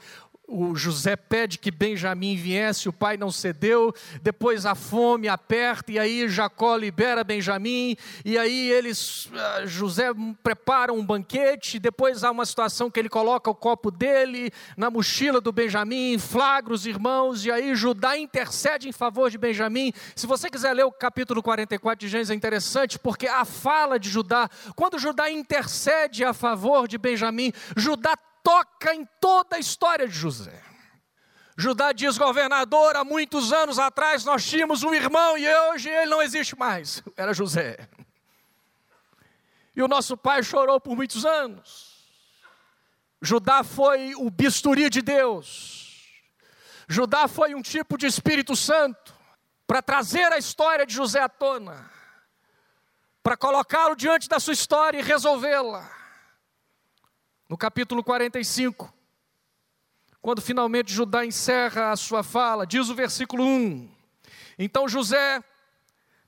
o José pede que Benjamim viesse, o pai não cedeu, depois a fome aperta, e aí Jacó libera Benjamim, e aí eles, ah, José prepara um banquete, depois há uma situação que ele coloca o copo dele na mochila do Benjamim, flagra os irmãos, e aí Judá intercede em favor de Benjamim. Se você quiser ler o capítulo 44 de Gênesis, é interessante, porque a fala de Judá, quando Judá intercede a favor de Benjamim, Judá toca em toda a história de José. Judá diz, governador, há muitos anos atrás nós tínhamos um irmão e hoje ele não existe mais. Era José. E o nosso pai chorou por muitos anos. Judá foi o bisturi de Deus. Judá foi um tipo de Espírito Santo para trazer a história de José à tona, para colocá-lo diante da sua história e resolvê-la. No capítulo 45, quando finalmente Judá encerra a sua fala, diz o versículo 1: Então José,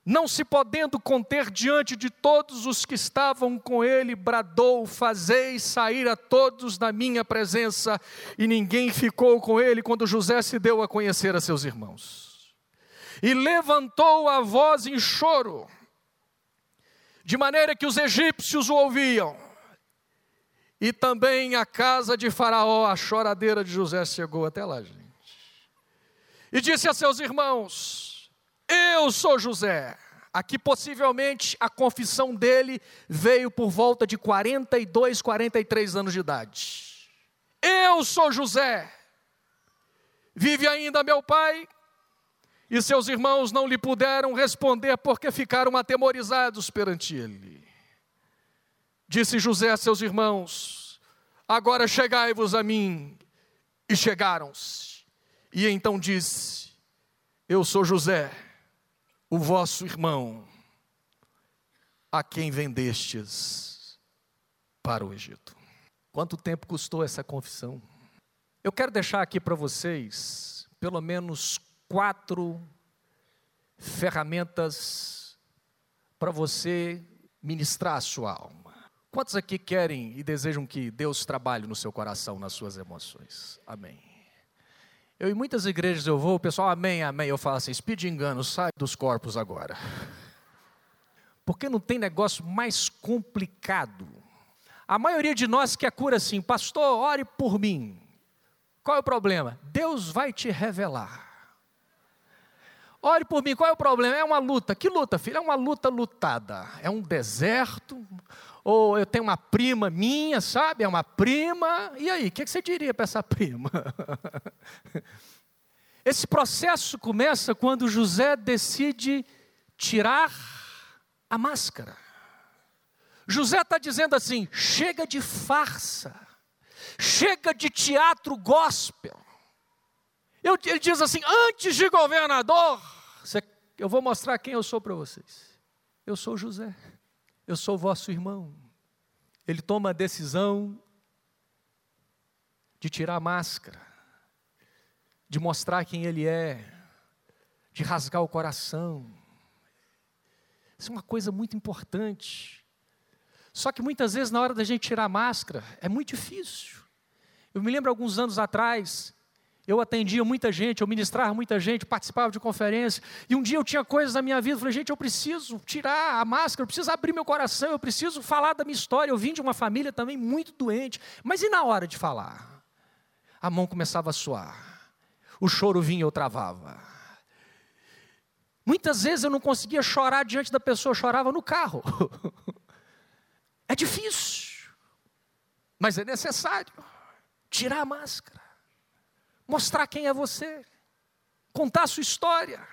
não se podendo conter diante de todos os que estavam com ele, bradou: Fazei sair a todos da minha presença. E ninguém ficou com ele quando José se deu a conhecer a seus irmãos. E levantou a voz em choro, de maneira que os egípcios o ouviam. E também a casa de Faraó, a choradeira de José chegou até lá, gente. E disse a seus irmãos: Eu sou José. Aqui possivelmente a confissão dele veio por volta de 42, 43 anos de idade. Eu sou José. Vive ainda meu pai? E seus irmãos não lhe puderam responder porque ficaram atemorizados perante ele. Disse José a seus irmãos: Agora chegai-vos a mim. E chegaram-se. E então disse: Eu sou José o vosso irmão, a quem vendestes para o Egito. Quanto tempo custou essa confissão? Eu quero deixar aqui para vocês pelo menos quatro ferramentas para você ministrar a sua alma. Quantos aqui querem e desejam que Deus trabalhe no seu coração, nas suas emoções? Amém. Eu em muitas igrejas eu vou, o pessoal, amém, amém. Eu falo assim, speed engano, sai dos corpos agora. Porque não tem negócio mais complicado. A maioria de nós quer cura assim, pastor, ore por mim. Qual é o problema? Deus vai te revelar. Ore por mim, qual é o problema? É uma luta. Que luta, filho? É uma luta lutada. É um deserto, ou eu tenho uma prima minha, sabe? É uma prima. E aí, o que você diria para essa prima? Esse processo começa quando José decide tirar a máscara. José está dizendo assim: chega de farsa, chega de teatro gospel. ele diz assim: antes de governador, eu vou mostrar quem eu sou para vocês. Eu sou José eu sou vosso irmão. Ele toma a decisão de tirar a máscara, de mostrar quem ele é, de rasgar o coração. Isso é uma coisa muito importante. Só que muitas vezes, na hora da gente tirar a máscara, é muito difícil. Eu me lembro alguns anos atrás, eu atendia muita gente, eu ministrava muita gente, participava de conferência, e um dia eu tinha coisas na minha vida, eu falei, gente, eu preciso tirar a máscara, eu preciso abrir meu coração, eu preciso falar da minha história. Eu vim de uma família também muito doente, mas e na hora de falar? A mão começava a suar, o choro vinha e eu travava. Muitas vezes eu não conseguia chorar diante da pessoa, eu chorava no carro. é difícil, mas é necessário tirar a máscara mostrar quem é você, contar a sua história.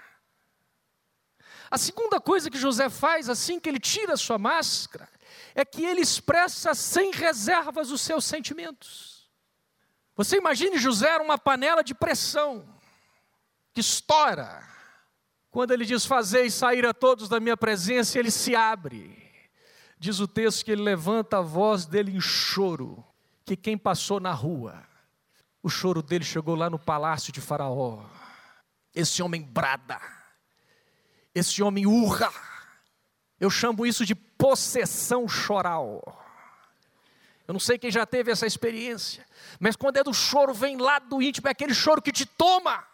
A segunda coisa que José faz assim que ele tira a sua máscara é que ele expressa sem reservas os seus sentimentos. Você imagine José uma panela de pressão que estoura. Quando ele diz: Fazei sair a todos da minha presença, ele se abre. Diz o texto que ele levanta a voz dele em choro, que quem passou na rua o choro dele chegou lá no palácio de Faraó. Esse homem brada, esse homem urra. Eu chamo isso de possessão choral. Eu não sei quem já teve essa experiência, mas quando é do choro, vem lá do íntimo, é aquele choro que te toma.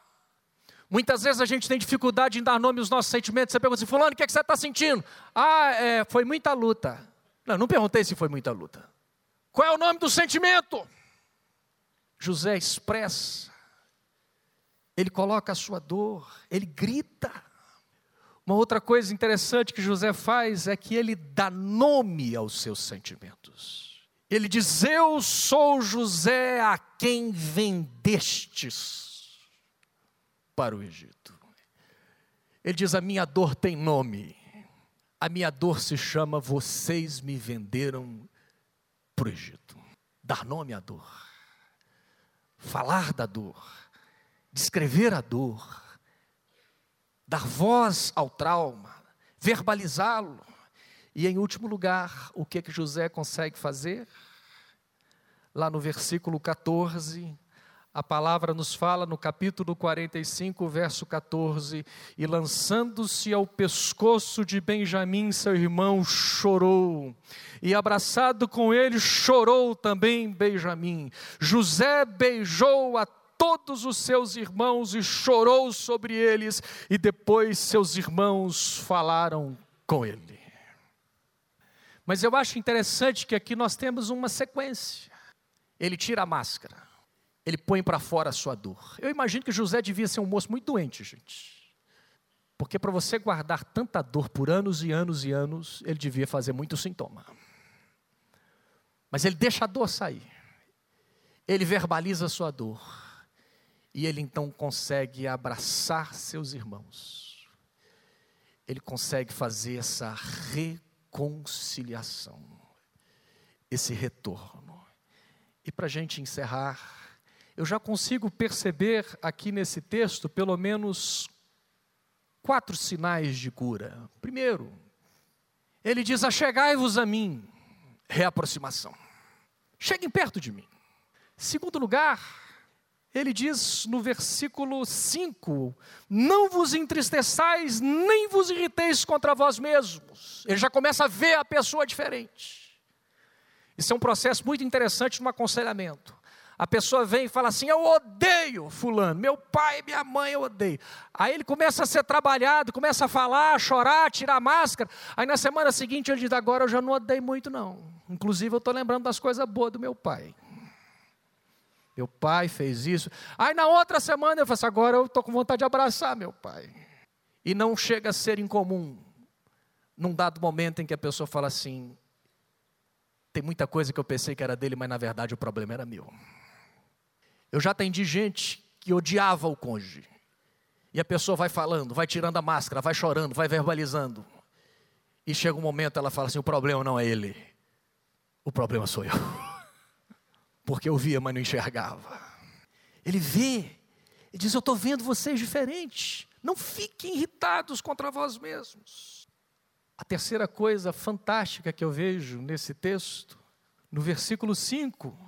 Muitas vezes a gente tem dificuldade em dar nome aos nossos sentimentos. Você pergunta assim, fulano, o que, é que você está sentindo? Ah, é, foi muita luta. Não, não perguntei se foi muita luta. Qual é o nome do sentimento? José expressa, ele coloca a sua dor, ele grita. Uma outra coisa interessante que José faz é que ele dá nome aos seus sentimentos. Ele diz: Eu sou José a quem vendestes para o Egito. Ele diz: A minha dor tem nome. A minha dor se chama Vocês me venderam para o Egito. Dar nome à dor falar da dor, descrever a dor, dar voz ao trauma, verbalizá-lo. E em último lugar, o que que José consegue fazer? Lá no versículo 14, a palavra nos fala no capítulo 45, verso 14: E lançando-se ao pescoço de Benjamim, seu irmão, chorou, e abraçado com ele, chorou também Benjamim. José beijou a todos os seus irmãos e chorou sobre eles, e depois seus irmãos falaram com ele. Mas eu acho interessante que aqui nós temos uma sequência. Ele tira a máscara ele põe para fora a sua dor. Eu imagino que José devia ser um moço muito doente, gente. Porque para você guardar tanta dor por anos e anos e anos, ele devia fazer muito sintoma. Mas ele deixa a dor sair. Ele verbaliza a sua dor. E ele então consegue abraçar seus irmãos. Ele consegue fazer essa reconciliação, esse retorno. E para a gente encerrar, eu já consigo perceber aqui nesse texto pelo menos quatro sinais de cura. Primeiro, ele diz: Achegai-vos a mim, reaproximação. Cheguem perto de mim. Segundo lugar, ele diz no versículo 5: Não vos entristeçais, nem vos irriteis contra vós mesmos. Ele já começa a ver a pessoa diferente. Isso é um processo muito interessante no aconselhamento. A pessoa vem e fala assim: Eu odeio Fulano, meu pai, minha mãe, eu odeio. Aí ele começa a ser trabalhado, começa a falar, a chorar, a tirar a máscara. Aí na semana seguinte ele diz: Agora eu já não odeio muito, não. Inclusive eu estou lembrando das coisas boas do meu pai. Meu pai fez isso. Aí na outra semana eu falo assim: Agora eu estou com vontade de abraçar meu pai. E não chega a ser incomum, num dado momento em que a pessoa fala assim: Tem muita coisa que eu pensei que era dele, mas na verdade o problema era meu. Eu já atendi gente que odiava o cônjuge. E a pessoa vai falando, vai tirando a máscara, vai chorando, vai verbalizando. E chega um momento ela fala assim: o problema não é ele, o problema sou eu. Porque eu via, mas não enxergava. Ele vê, ele diz: Eu estou vendo vocês diferentes. Não fiquem irritados contra vós mesmos. A terceira coisa fantástica que eu vejo nesse texto, no versículo 5,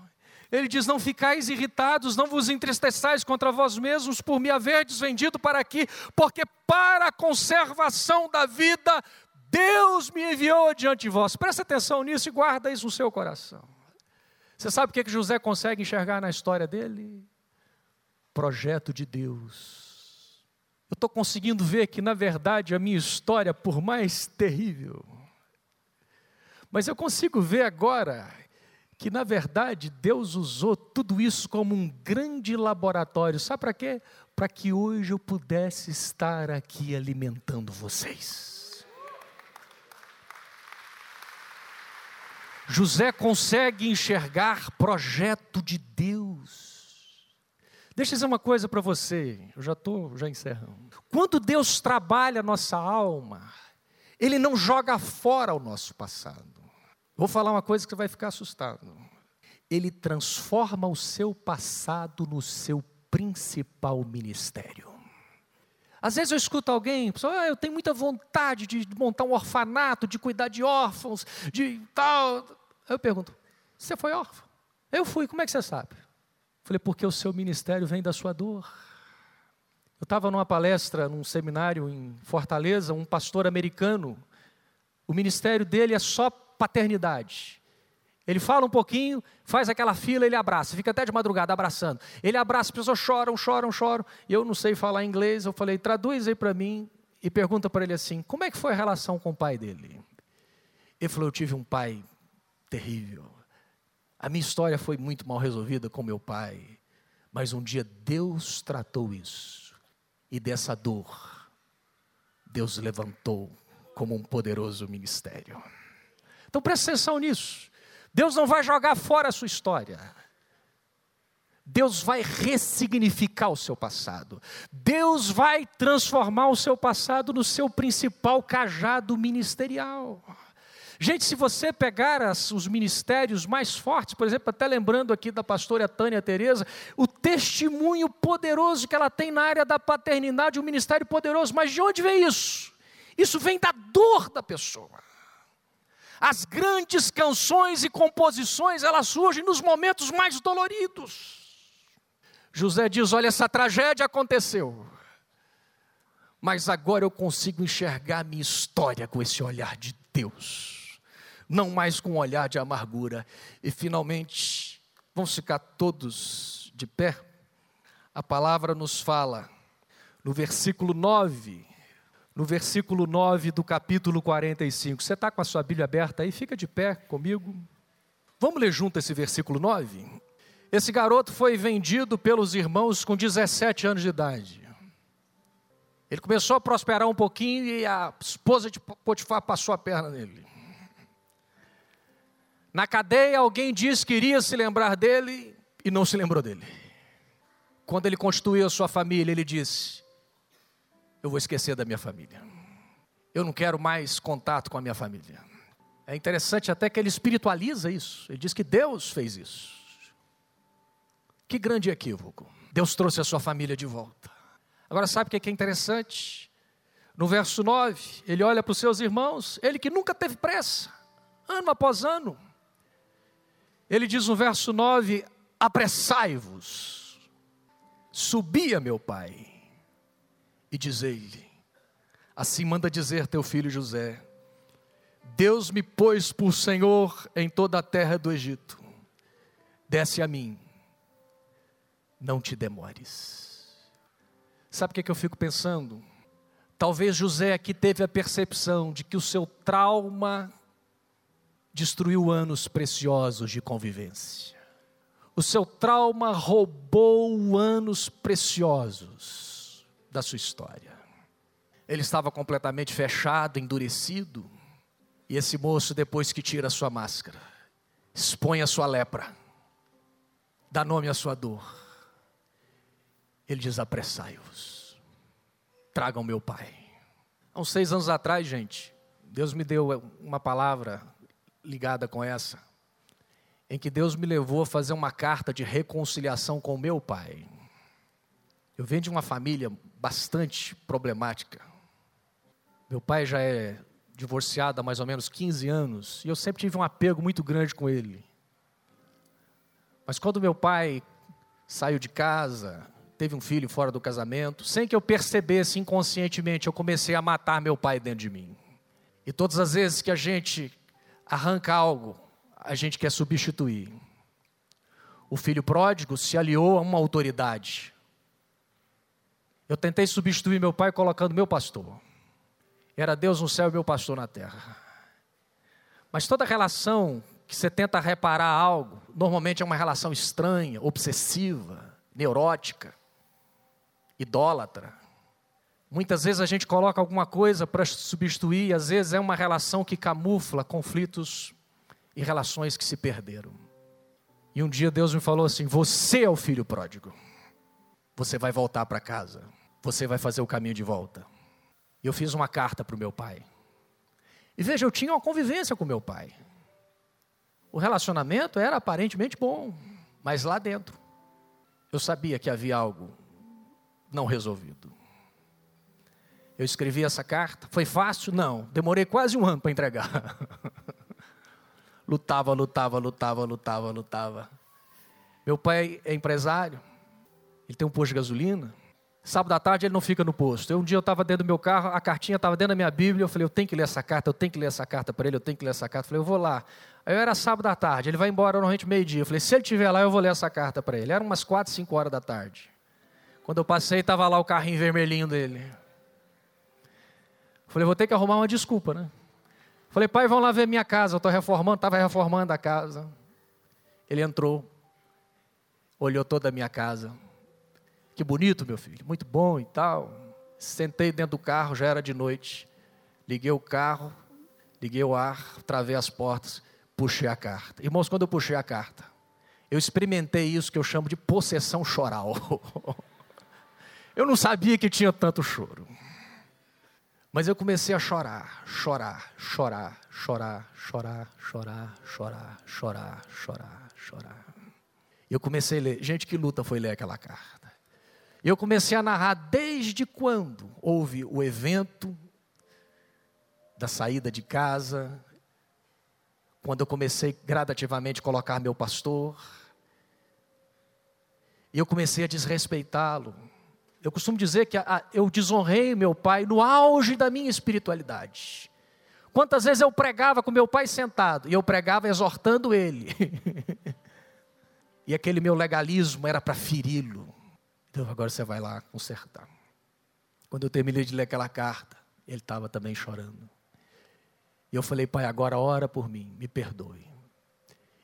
ele diz: Não ficais irritados, não vos entristeçais contra vós mesmos por me haverdes vendido para aqui, porque para a conservação da vida Deus me enviou adiante de vós. Presta atenção nisso e guarda isso no seu coração. Você sabe o que, que José consegue enxergar na história dele? Projeto de Deus. Eu estou conseguindo ver que, na verdade, a minha história, por mais terrível, mas eu consigo ver agora que na verdade Deus usou tudo isso como um grande laboratório. Sabe para quê? Para que hoje eu pudesse estar aqui alimentando vocês. José consegue enxergar projeto de Deus. Deixa eu dizer uma coisa para você, eu já estou já encerrando. Quando Deus trabalha a nossa alma, Ele não joga fora o nosso passado. Vou falar uma coisa que você vai ficar assustado. Ele transforma o seu passado no seu principal ministério. Às vezes eu escuto alguém, pessoa, ah, eu tenho muita vontade de montar um orfanato, de cuidar de órfãos, de tal. Eu pergunto, você foi órfão? Eu fui, como é que você sabe? Falei, porque o seu ministério vem da sua dor. Eu estava numa palestra, num seminário em Fortaleza, um pastor americano, o ministério dele é só paternidade. Ele fala um pouquinho, faz aquela fila, ele abraça, fica até de madrugada abraçando. Ele abraça, as pessoas choram, choram, choram. E eu não sei falar inglês, eu falei, traduz aí para mim e pergunta para ele assim: como é que foi a relação com o pai dele? Ele falou: eu tive um pai terrível. A minha história foi muito mal resolvida com meu pai. Mas um dia Deus tratou isso. E dessa dor, Deus levantou como um poderoso ministério. Então preste atenção nisso. Deus não vai jogar fora a sua história. Deus vai ressignificar o seu passado. Deus vai transformar o seu passado no seu principal cajado ministerial. Gente, se você pegar as, os ministérios mais fortes, por exemplo, até lembrando aqui da pastora Tânia Teresa, o testemunho poderoso que ela tem na área da paternidade, um ministério poderoso, mas de onde vem isso? Isso vem da dor da pessoa. As grandes canções e composições, elas surgem nos momentos mais doloridos. José diz: Olha, essa tragédia aconteceu, mas agora eu consigo enxergar minha história com esse olhar de Deus, não mais com um olhar de amargura. E finalmente, vamos ficar todos de pé? A palavra nos fala, no versículo 9, no versículo 9 do capítulo 45. Você está com a sua Bíblia aberta aí? Fica de pé comigo. Vamos ler junto esse versículo 9? Esse garoto foi vendido pelos irmãos com 17 anos de idade. Ele começou a prosperar um pouquinho e a esposa de Potifar passou a perna nele. Na cadeia, alguém disse que iria se lembrar dele e não se lembrou dele. Quando ele constituiu a sua família, ele disse: Eu vou esquecer da minha família. Eu não quero mais contato com a minha família. É interessante até que ele espiritualiza isso. Ele diz que Deus fez isso. Que grande equívoco. Deus trouxe a sua família de volta. Agora, sabe o que é interessante? No verso 9, ele olha para os seus irmãos, ele que nunca teve pressa, ano após ano. Ele diz no verso 9: Apressai-vos, subia meu pai, e dizei-lhe: Assim manda dizer teu filho José: Deus me pôs por Senhor em toda a terra do Egito. Desce a mim, não te demores. Sabe o que, é que eu fico pensando? Talvez José aqui teve a percepção de que o seu trauma destruiu anos preciosos de convivência. O seu trauma roubou anos preciosos da sua história. Ele estava completamente fechado, endurecido. E esse moço, depois que tira a sua máscara, expõe a sua lepra, dá nome à sua dor, ele diz: apressai-vos, tragam meu pai. Há uns seis anos atrás, gente, Deus me deu uma palavra ligada com essa, em que Deus me levou a fazer uma carta de reconciliação com meu pai. Eu venho de uma família bastante problemática. Meu pai já é divorciado há mais ou menos 15 anos e eu sempre tive um apego muito grande com ele. Mas quando meu pai saiu de casa, teve um filho fora do casamento, sem que eu percebesse inconscientemente, eu comecei a matar meu pai dentro de mim. E todas as vezes que a gente arranca algo, a gente quer substituir. O filho pródigo se aliou a uma autoridade. Eu tentei substituir meu pai colocando meu pastor. Era Deus no céu e meu pastor na terra. Mas toda relação que você tenta reparar algo, normalmente é uma relação estranha, obsessiva, neurótica idólatra. Muitas vezes a gente coloca alguma coisa para substituir, às vezes é uma relação que camufla conflitos e relações que se perderam. E um dia Deus me falou assim: Você é o filho pródigo. Você vai voltar para casa. Você vai fazer o caminho de volta. Eu fiz uma carta para o meu pai. E veja, eu tinha uma convivência com meu pai. O relacionamento era aparentemente bom, mas lá dentro eu sabia que havia algo não resolvido. Eu escrevi essa carta. Foi fácil? Não. Demorei quase um ano para entregar. lutava, lutava, lutava, lutava, lutava. Meu pai é empresário. Ele tem um posto de gasolina. Sábado à tarde ele não fica no posto. Eu, um dia eu estava dentro do meu carro, a cartinha estava dentro da minha Bíblia. Eu falei, eu tenho que ler essa carta, eu tenho que ler essa carta para ele, eu tenho que ler essa carta. Eu falei, eu vou lá. Aí eu era sábado à tarde, ele vai embora normalmente meio-dia. Eu falei, se ele estiver lá, eu vou ler essa carta para ele. Era umas quatro, cinco horas da tarde. Quando eu passei, estava lá o carrinho vermelhinho dele. Falei, vou ter que arrumar uma desculpa, né? Falei, pai, vão lá ver minha casa. Eu estou reformando, estava reformando a casa. Ele entrou, olhou toda a minha casa. Que bonito, meu filho, muito bom e tal. Sentei dentro do carro, já era de noite. Liguei o carro, liguei o ar, travei as portas, puxei a carta. Irmãos, quando eu puxei a carta, eu experimentei isso que eu chamo de possessão choral. Eu não sabia que tinha tanto choro. Mas eu comecei a chorar, chorar, chorar, chorar, chorar, chorar, chorar, chorar, chorar, chorar. E eu comecei a ler. Gente, que luta foi ler aquela carta. Eu comecei a narrar desde quando houve o evento da saída de casa, quando eu comecei gradativamente a colocar meu pastor, e eu comecei a desrespeitá-lo, eu costumo dizer que a, eu desonrei meu pai no auge da minha espiritualidade. Quantas vezes eu pregava com meu pai sentado e eu pregava exortando ele. e aquele meu legalismo era para feri-lo. Então agora você vai lá consertar. Quando eu terminei de ler aquela carta, ele estava também chorando. E eu falei, pai, agora ora por mim, me perdoe.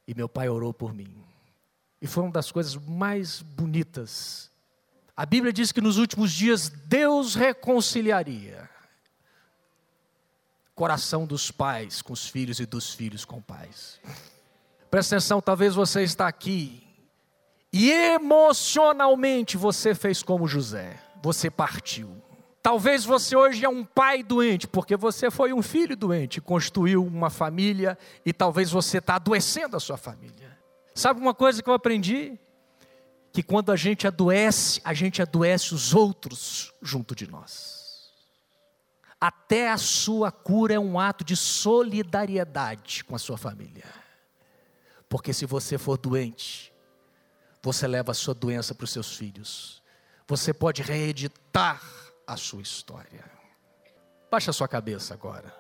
E meu pai orou por mim. E foi uma das coisas mais bonitas A Bíblia diz que nos últimos dias Deus reconciliaria coração dos pais com os filhos e dos filhos com pais. Presta atenção, talvez você está aqui e emocionalmente você fez como José, você partiu. Talvez você hoje é um pai doente, porque você foi um filho doente, construiu uma família e talvez você está adoecendo a sua família. Sabe uma coisa que eu aprendi? Que quando a gente adoece, a gente adoece os outros junto de nós. Até a sua cura é um ato de solidariedade com a sua família. Porque se você for doente, você leva a sua doença para os seus filhos. Você pode reeditar a sua história. Baixa sua cabeça agora.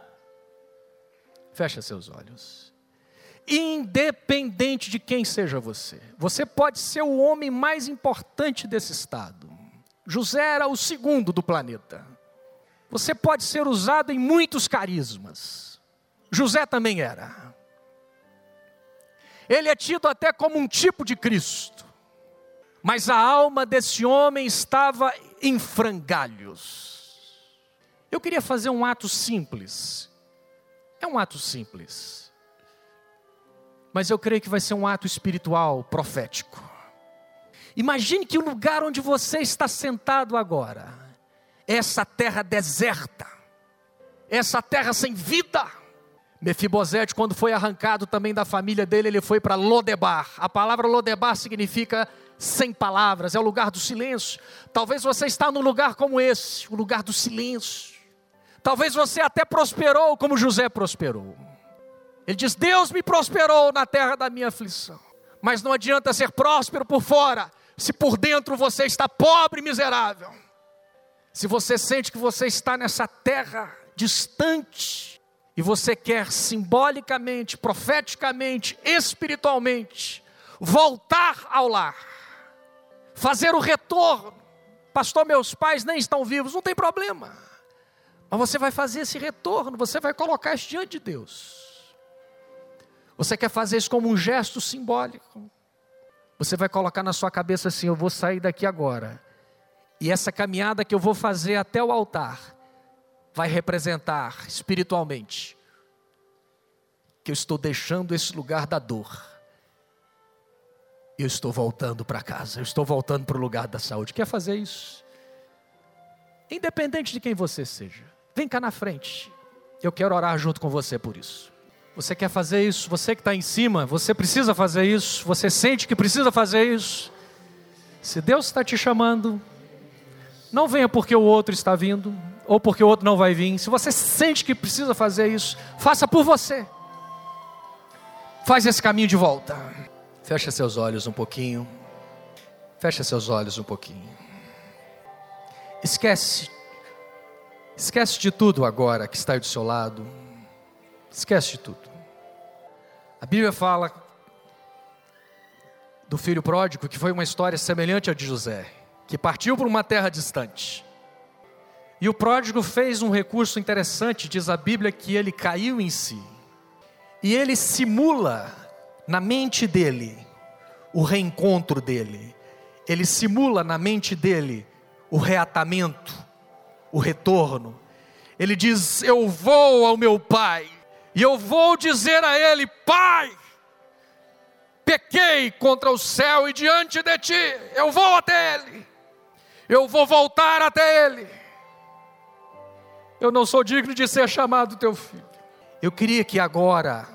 Fecha seus olhos. Independente de quem seja você, você pode ser o homem mais importante desse estado. José era o segundo do planeta. Você pode ser usado em muitos carismas. José também era. Ele é tido até como um tipo de Cristo. Mas a alma desse homem estava em frangalhos. Eu queria fazer um ato simples. É um ato simples. Mas eu creio que vai ser um ato espiritual, profético. Imagine que o lugar onde você está sentado agora, essa terra deserta, essa terra sem vida. Mefibosete, quando foi arrancado também da família dele, ele foi para Lodebar. A palavra Lodebar significa sem palavras, é o lugar do silêncio. Talvez você está num lugar como esse, o lugar do silêncio. Talvez você até prosperou como José prosperou. Ele diz: Deus me prosperou na terra da minha aflição. Mas não adianta ser próspero por fora, se por dentro você está pobre e miserável. Se você sente que você está nessa terra distante e você quer simbolicamente, profeticamente, espiritualmente voltar ao lar, fazer o retorno. Pastor, meus pais nem estão vivos, não tem problema. Mas você vai fazer esse retorno, você vai colocar isso diante de Deus. Você quer fazer isso como um gesto simbólico. Você vai colocar na sua cabeça assim: eu vou sair daqui agora. E essa caminhada que eu vou fazer até o altar vai representar espiritualmente que eu estou deixando esse lugar da dor. Eu estou voltando para casa, eu estou voltando para o lugar da saúde. Quer fazer isso? Independente de quem você seja, vem cá na frente. Eu quero orar junto com você por isso. Você quer fazer isso? Você que está em cima, você precisa fazer isso? Você sente que precisa fazer isso? Se Deus está te chamando, não venha porque o outro está vindo, ou porque o outro não vai vir. Se você sente que precisa fazer isso, faça por você. Faz esse caminho de volta. Fecha seus olhos um pouquinho. Fecha seus olhos um pouquinho. Esquece. Esquece de tudo agora que está do seu lado. Esquece de tudo. A Bíblia fala do filho pródigo, que foi uma história semelhante à de José, que partiu para uma terra distante. E o pródigo fez um recurso interessante, diz a Bíblia, que ele caiu em si. E ele simula na mente dele o reencontro dele. Ele simula na mente dele o reatamento, o retorno. Ele diz: Eu vou ao meu pai e eu vou dizer a ele: Pai, pequei contra o céu e diante de ti, eu vou até ele, eu vou voltar até ele. Eu não sou digno de ser chamado teu filho. Eu queria que agora,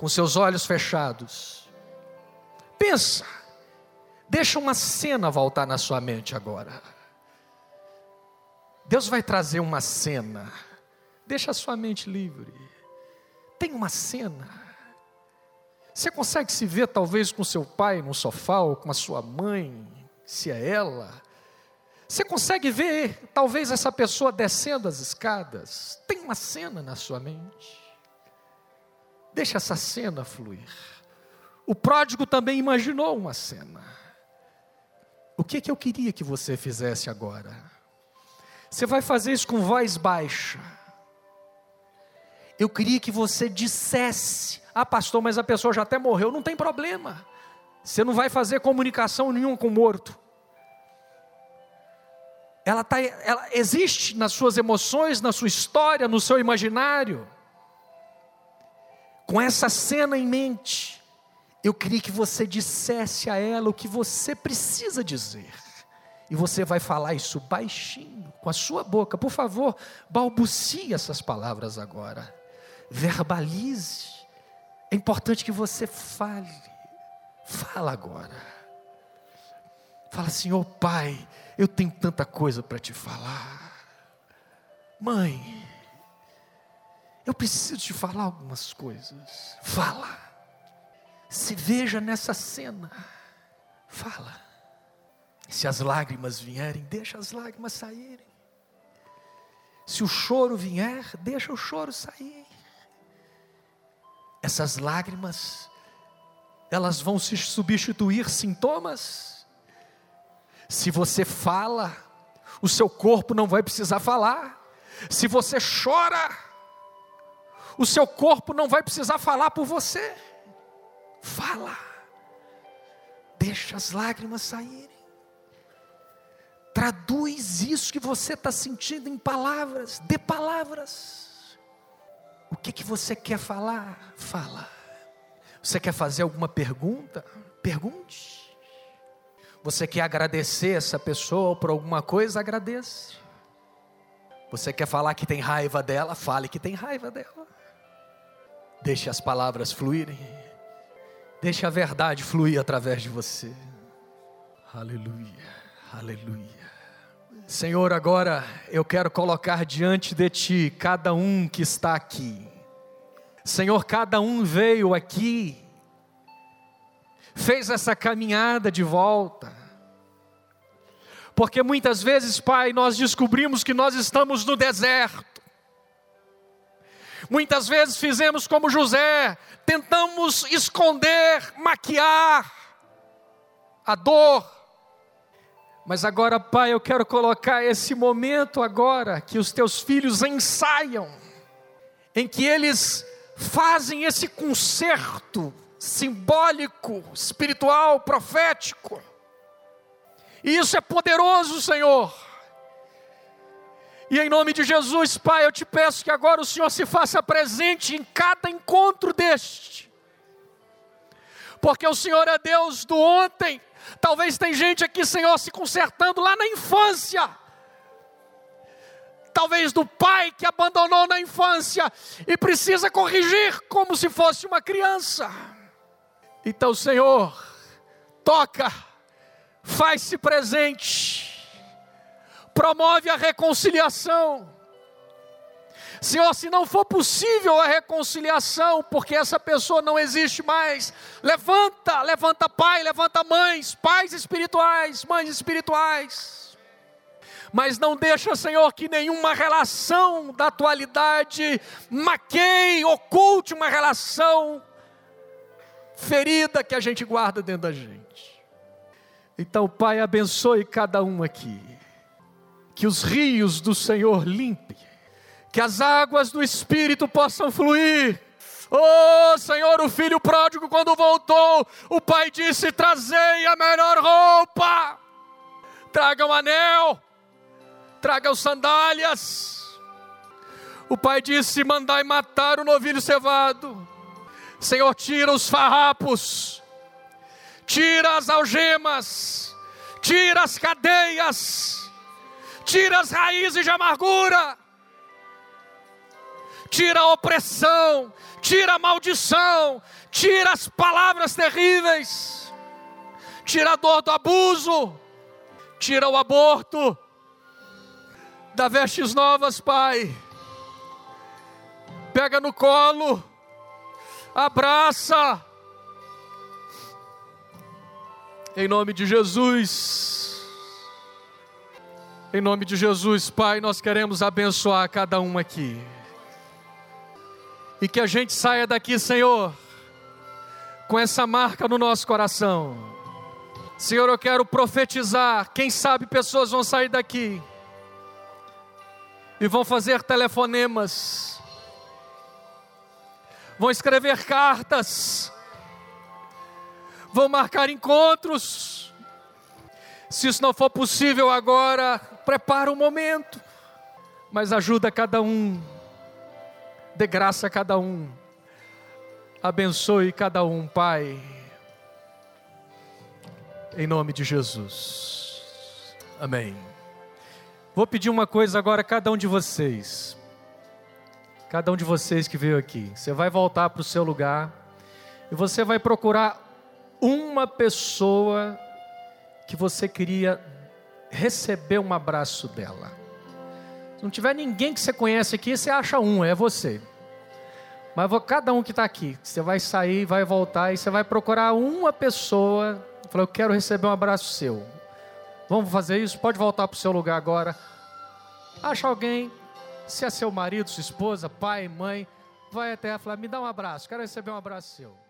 com seus olhos fechados, pensa, deixa uma cena voltar na sua mente agora. Deus vai trazer uma cena, deixa a sua mente livre tem uma cena. Você consegue se ver talvez com seu pai no sofá ou com a sua mãe, se é ela. Você consegue ver talvez essa pessoa descendo as escadas. Tem uma cena na sua mente. Deixa essa cena fluir. O pródigo também imaginou uma cena. O que, que eu queria que você fizesse agora? Você vai fazer isso com voz baixa eu queria que você dissesse: Ah, pastor, mas a pessoa já até morreu. Não tem problema. Você não vai fazer comunicação nenhuma com o morto. ela, tá, ela existe nas suas emoções, na sua história, no seu imaginário. Com essa cena em mente, eu queria que você dissesse a ela o que você precisa dizer. E você vai falar isso baixinho, com a sua boca. Por favor, balbucie essas palavras agora. Verbalize. É importante que você fale. Fala agora. Fala, Senhor Pai, eu tenho tanta coisa para te falar. Mãe, eu preciso te falar algumas coisas. Fala. Se veja nessa cena. Fala. Se as lágrimas vierem, deixa as lágrimas saírem. Se o choro vier, deixa o choro sair. Essas lágrimas, elas vão se substituir sintomas se você fala, o seu corpo não vai precisar falar. Se você chora, o seu corpo não vai precisar falar por você. Fala. Deixa as lágrimas saírem. Traduz isso que você está sentindo em palavras. Dê palavras. O que, que você quer falar? Fala. Você quer fazer alguma pergunta? Pergunte. Você quer agradecer essa pessoa por alguma coisa? Agradeça. Você quer falar que tem raiva dela? Fale que tem raiva dela. Deixe as palavras fluírem. Deixe a verdade fluir através de você. Aleluia, aleluia. Senhor, agora eu quero colocar diante de Ti cada um que está aqui. Senhor, cada um veio aqui fez essa caminhada de volta. Porque muitas vezes, Pai, nós descobrimos que nós estamos no deserto. Muitas vezes fizemos como José, tentamos esconder, maquiar a dor. Mas agora, Pai, eu quero colocar esse momento agora que os teus filhos ensaiam, em que eles fazem esse concerto simbólico, espiritual, profético. E isso é poderoso, Senhor. E em nome de Jesus, Pai, eu te peço que agora o Senhor se faça presente em cada encontro deste. Porque o Senhor é Deus do ontem. Talvez tem gente aqui, Senhor, se consertando lá na infância. Talvez do pai que abandonou na infância e precisa corrigir como se fosse uma criança. Então, Senhor, toca, faz-se presente, promove a reconciliação. Senhor, se não for possível a reconciliação, porque essa pessoa não existe mais, levanta, levanta pai, levanta mães, pais espirituais, mães espirituais. Mas não deixa, Senhor, que nenhuma relação da atualidade maqueie, oculte uma relação ferida que a gente guarda dentro da gente. Então, Pai, abençoe cada um aqui. Que os rios do Senhor limpem. Que as águas do Espírito possam fluir. Oh, Senhor, o filho pródigo, quando voltou, o pai disse: Trazei a melhor roupa, traga um anel, traga sandálias. O pai disse: Mandai matar o novilho cevado. Senhor, tira os farrapos, tira as algemas, tira as cadeias, tira as raízes de amargura, tira a opressão, tira a maldição, tira as palavras terríveis, tira a dor do abuso, tira o aborto, dá vestes novas, Pai. Pega no colo, abraça. Em nome de Jesus. Em nome de Jesus, Pai, nós queremos abençoar cada um aqui. E que a gente saia daqui, Senhor, com essa marca no nosso coração. Senhor, eu quero profetizar. Quem sabe pessoas vão sair daqui e vão fazer telefonemas vão escrever cartas, vão marcar encontros, Se isso não for possível agora, prepara o um momento, mas ajuda cada um, dê graça a cada um, abençoe cada um, Pai, em nome de Jesus. Amém. Vou pedir uma coisa agora a cada um de vocês. Cada um de vocês que veio aqui. Você vai voltar para o seu lugar e você vai procurar uma pessoa que você queria receber um abraço dela. Se não tiver ninguém que você conhece aqui, você acha um, é você. Mas cada um que está aqui, você vai sair, vai voltar e você vai procurar uma pessoa. Falar, eu quero receber um abraço seu. Vamos fazer isso? Pode voltar para o seu lugar agora. Acha alguém, se é seu marido, sua esposa, pai, mãe, vai até ela falar, me dá um abraço, quero receber um abraço seu.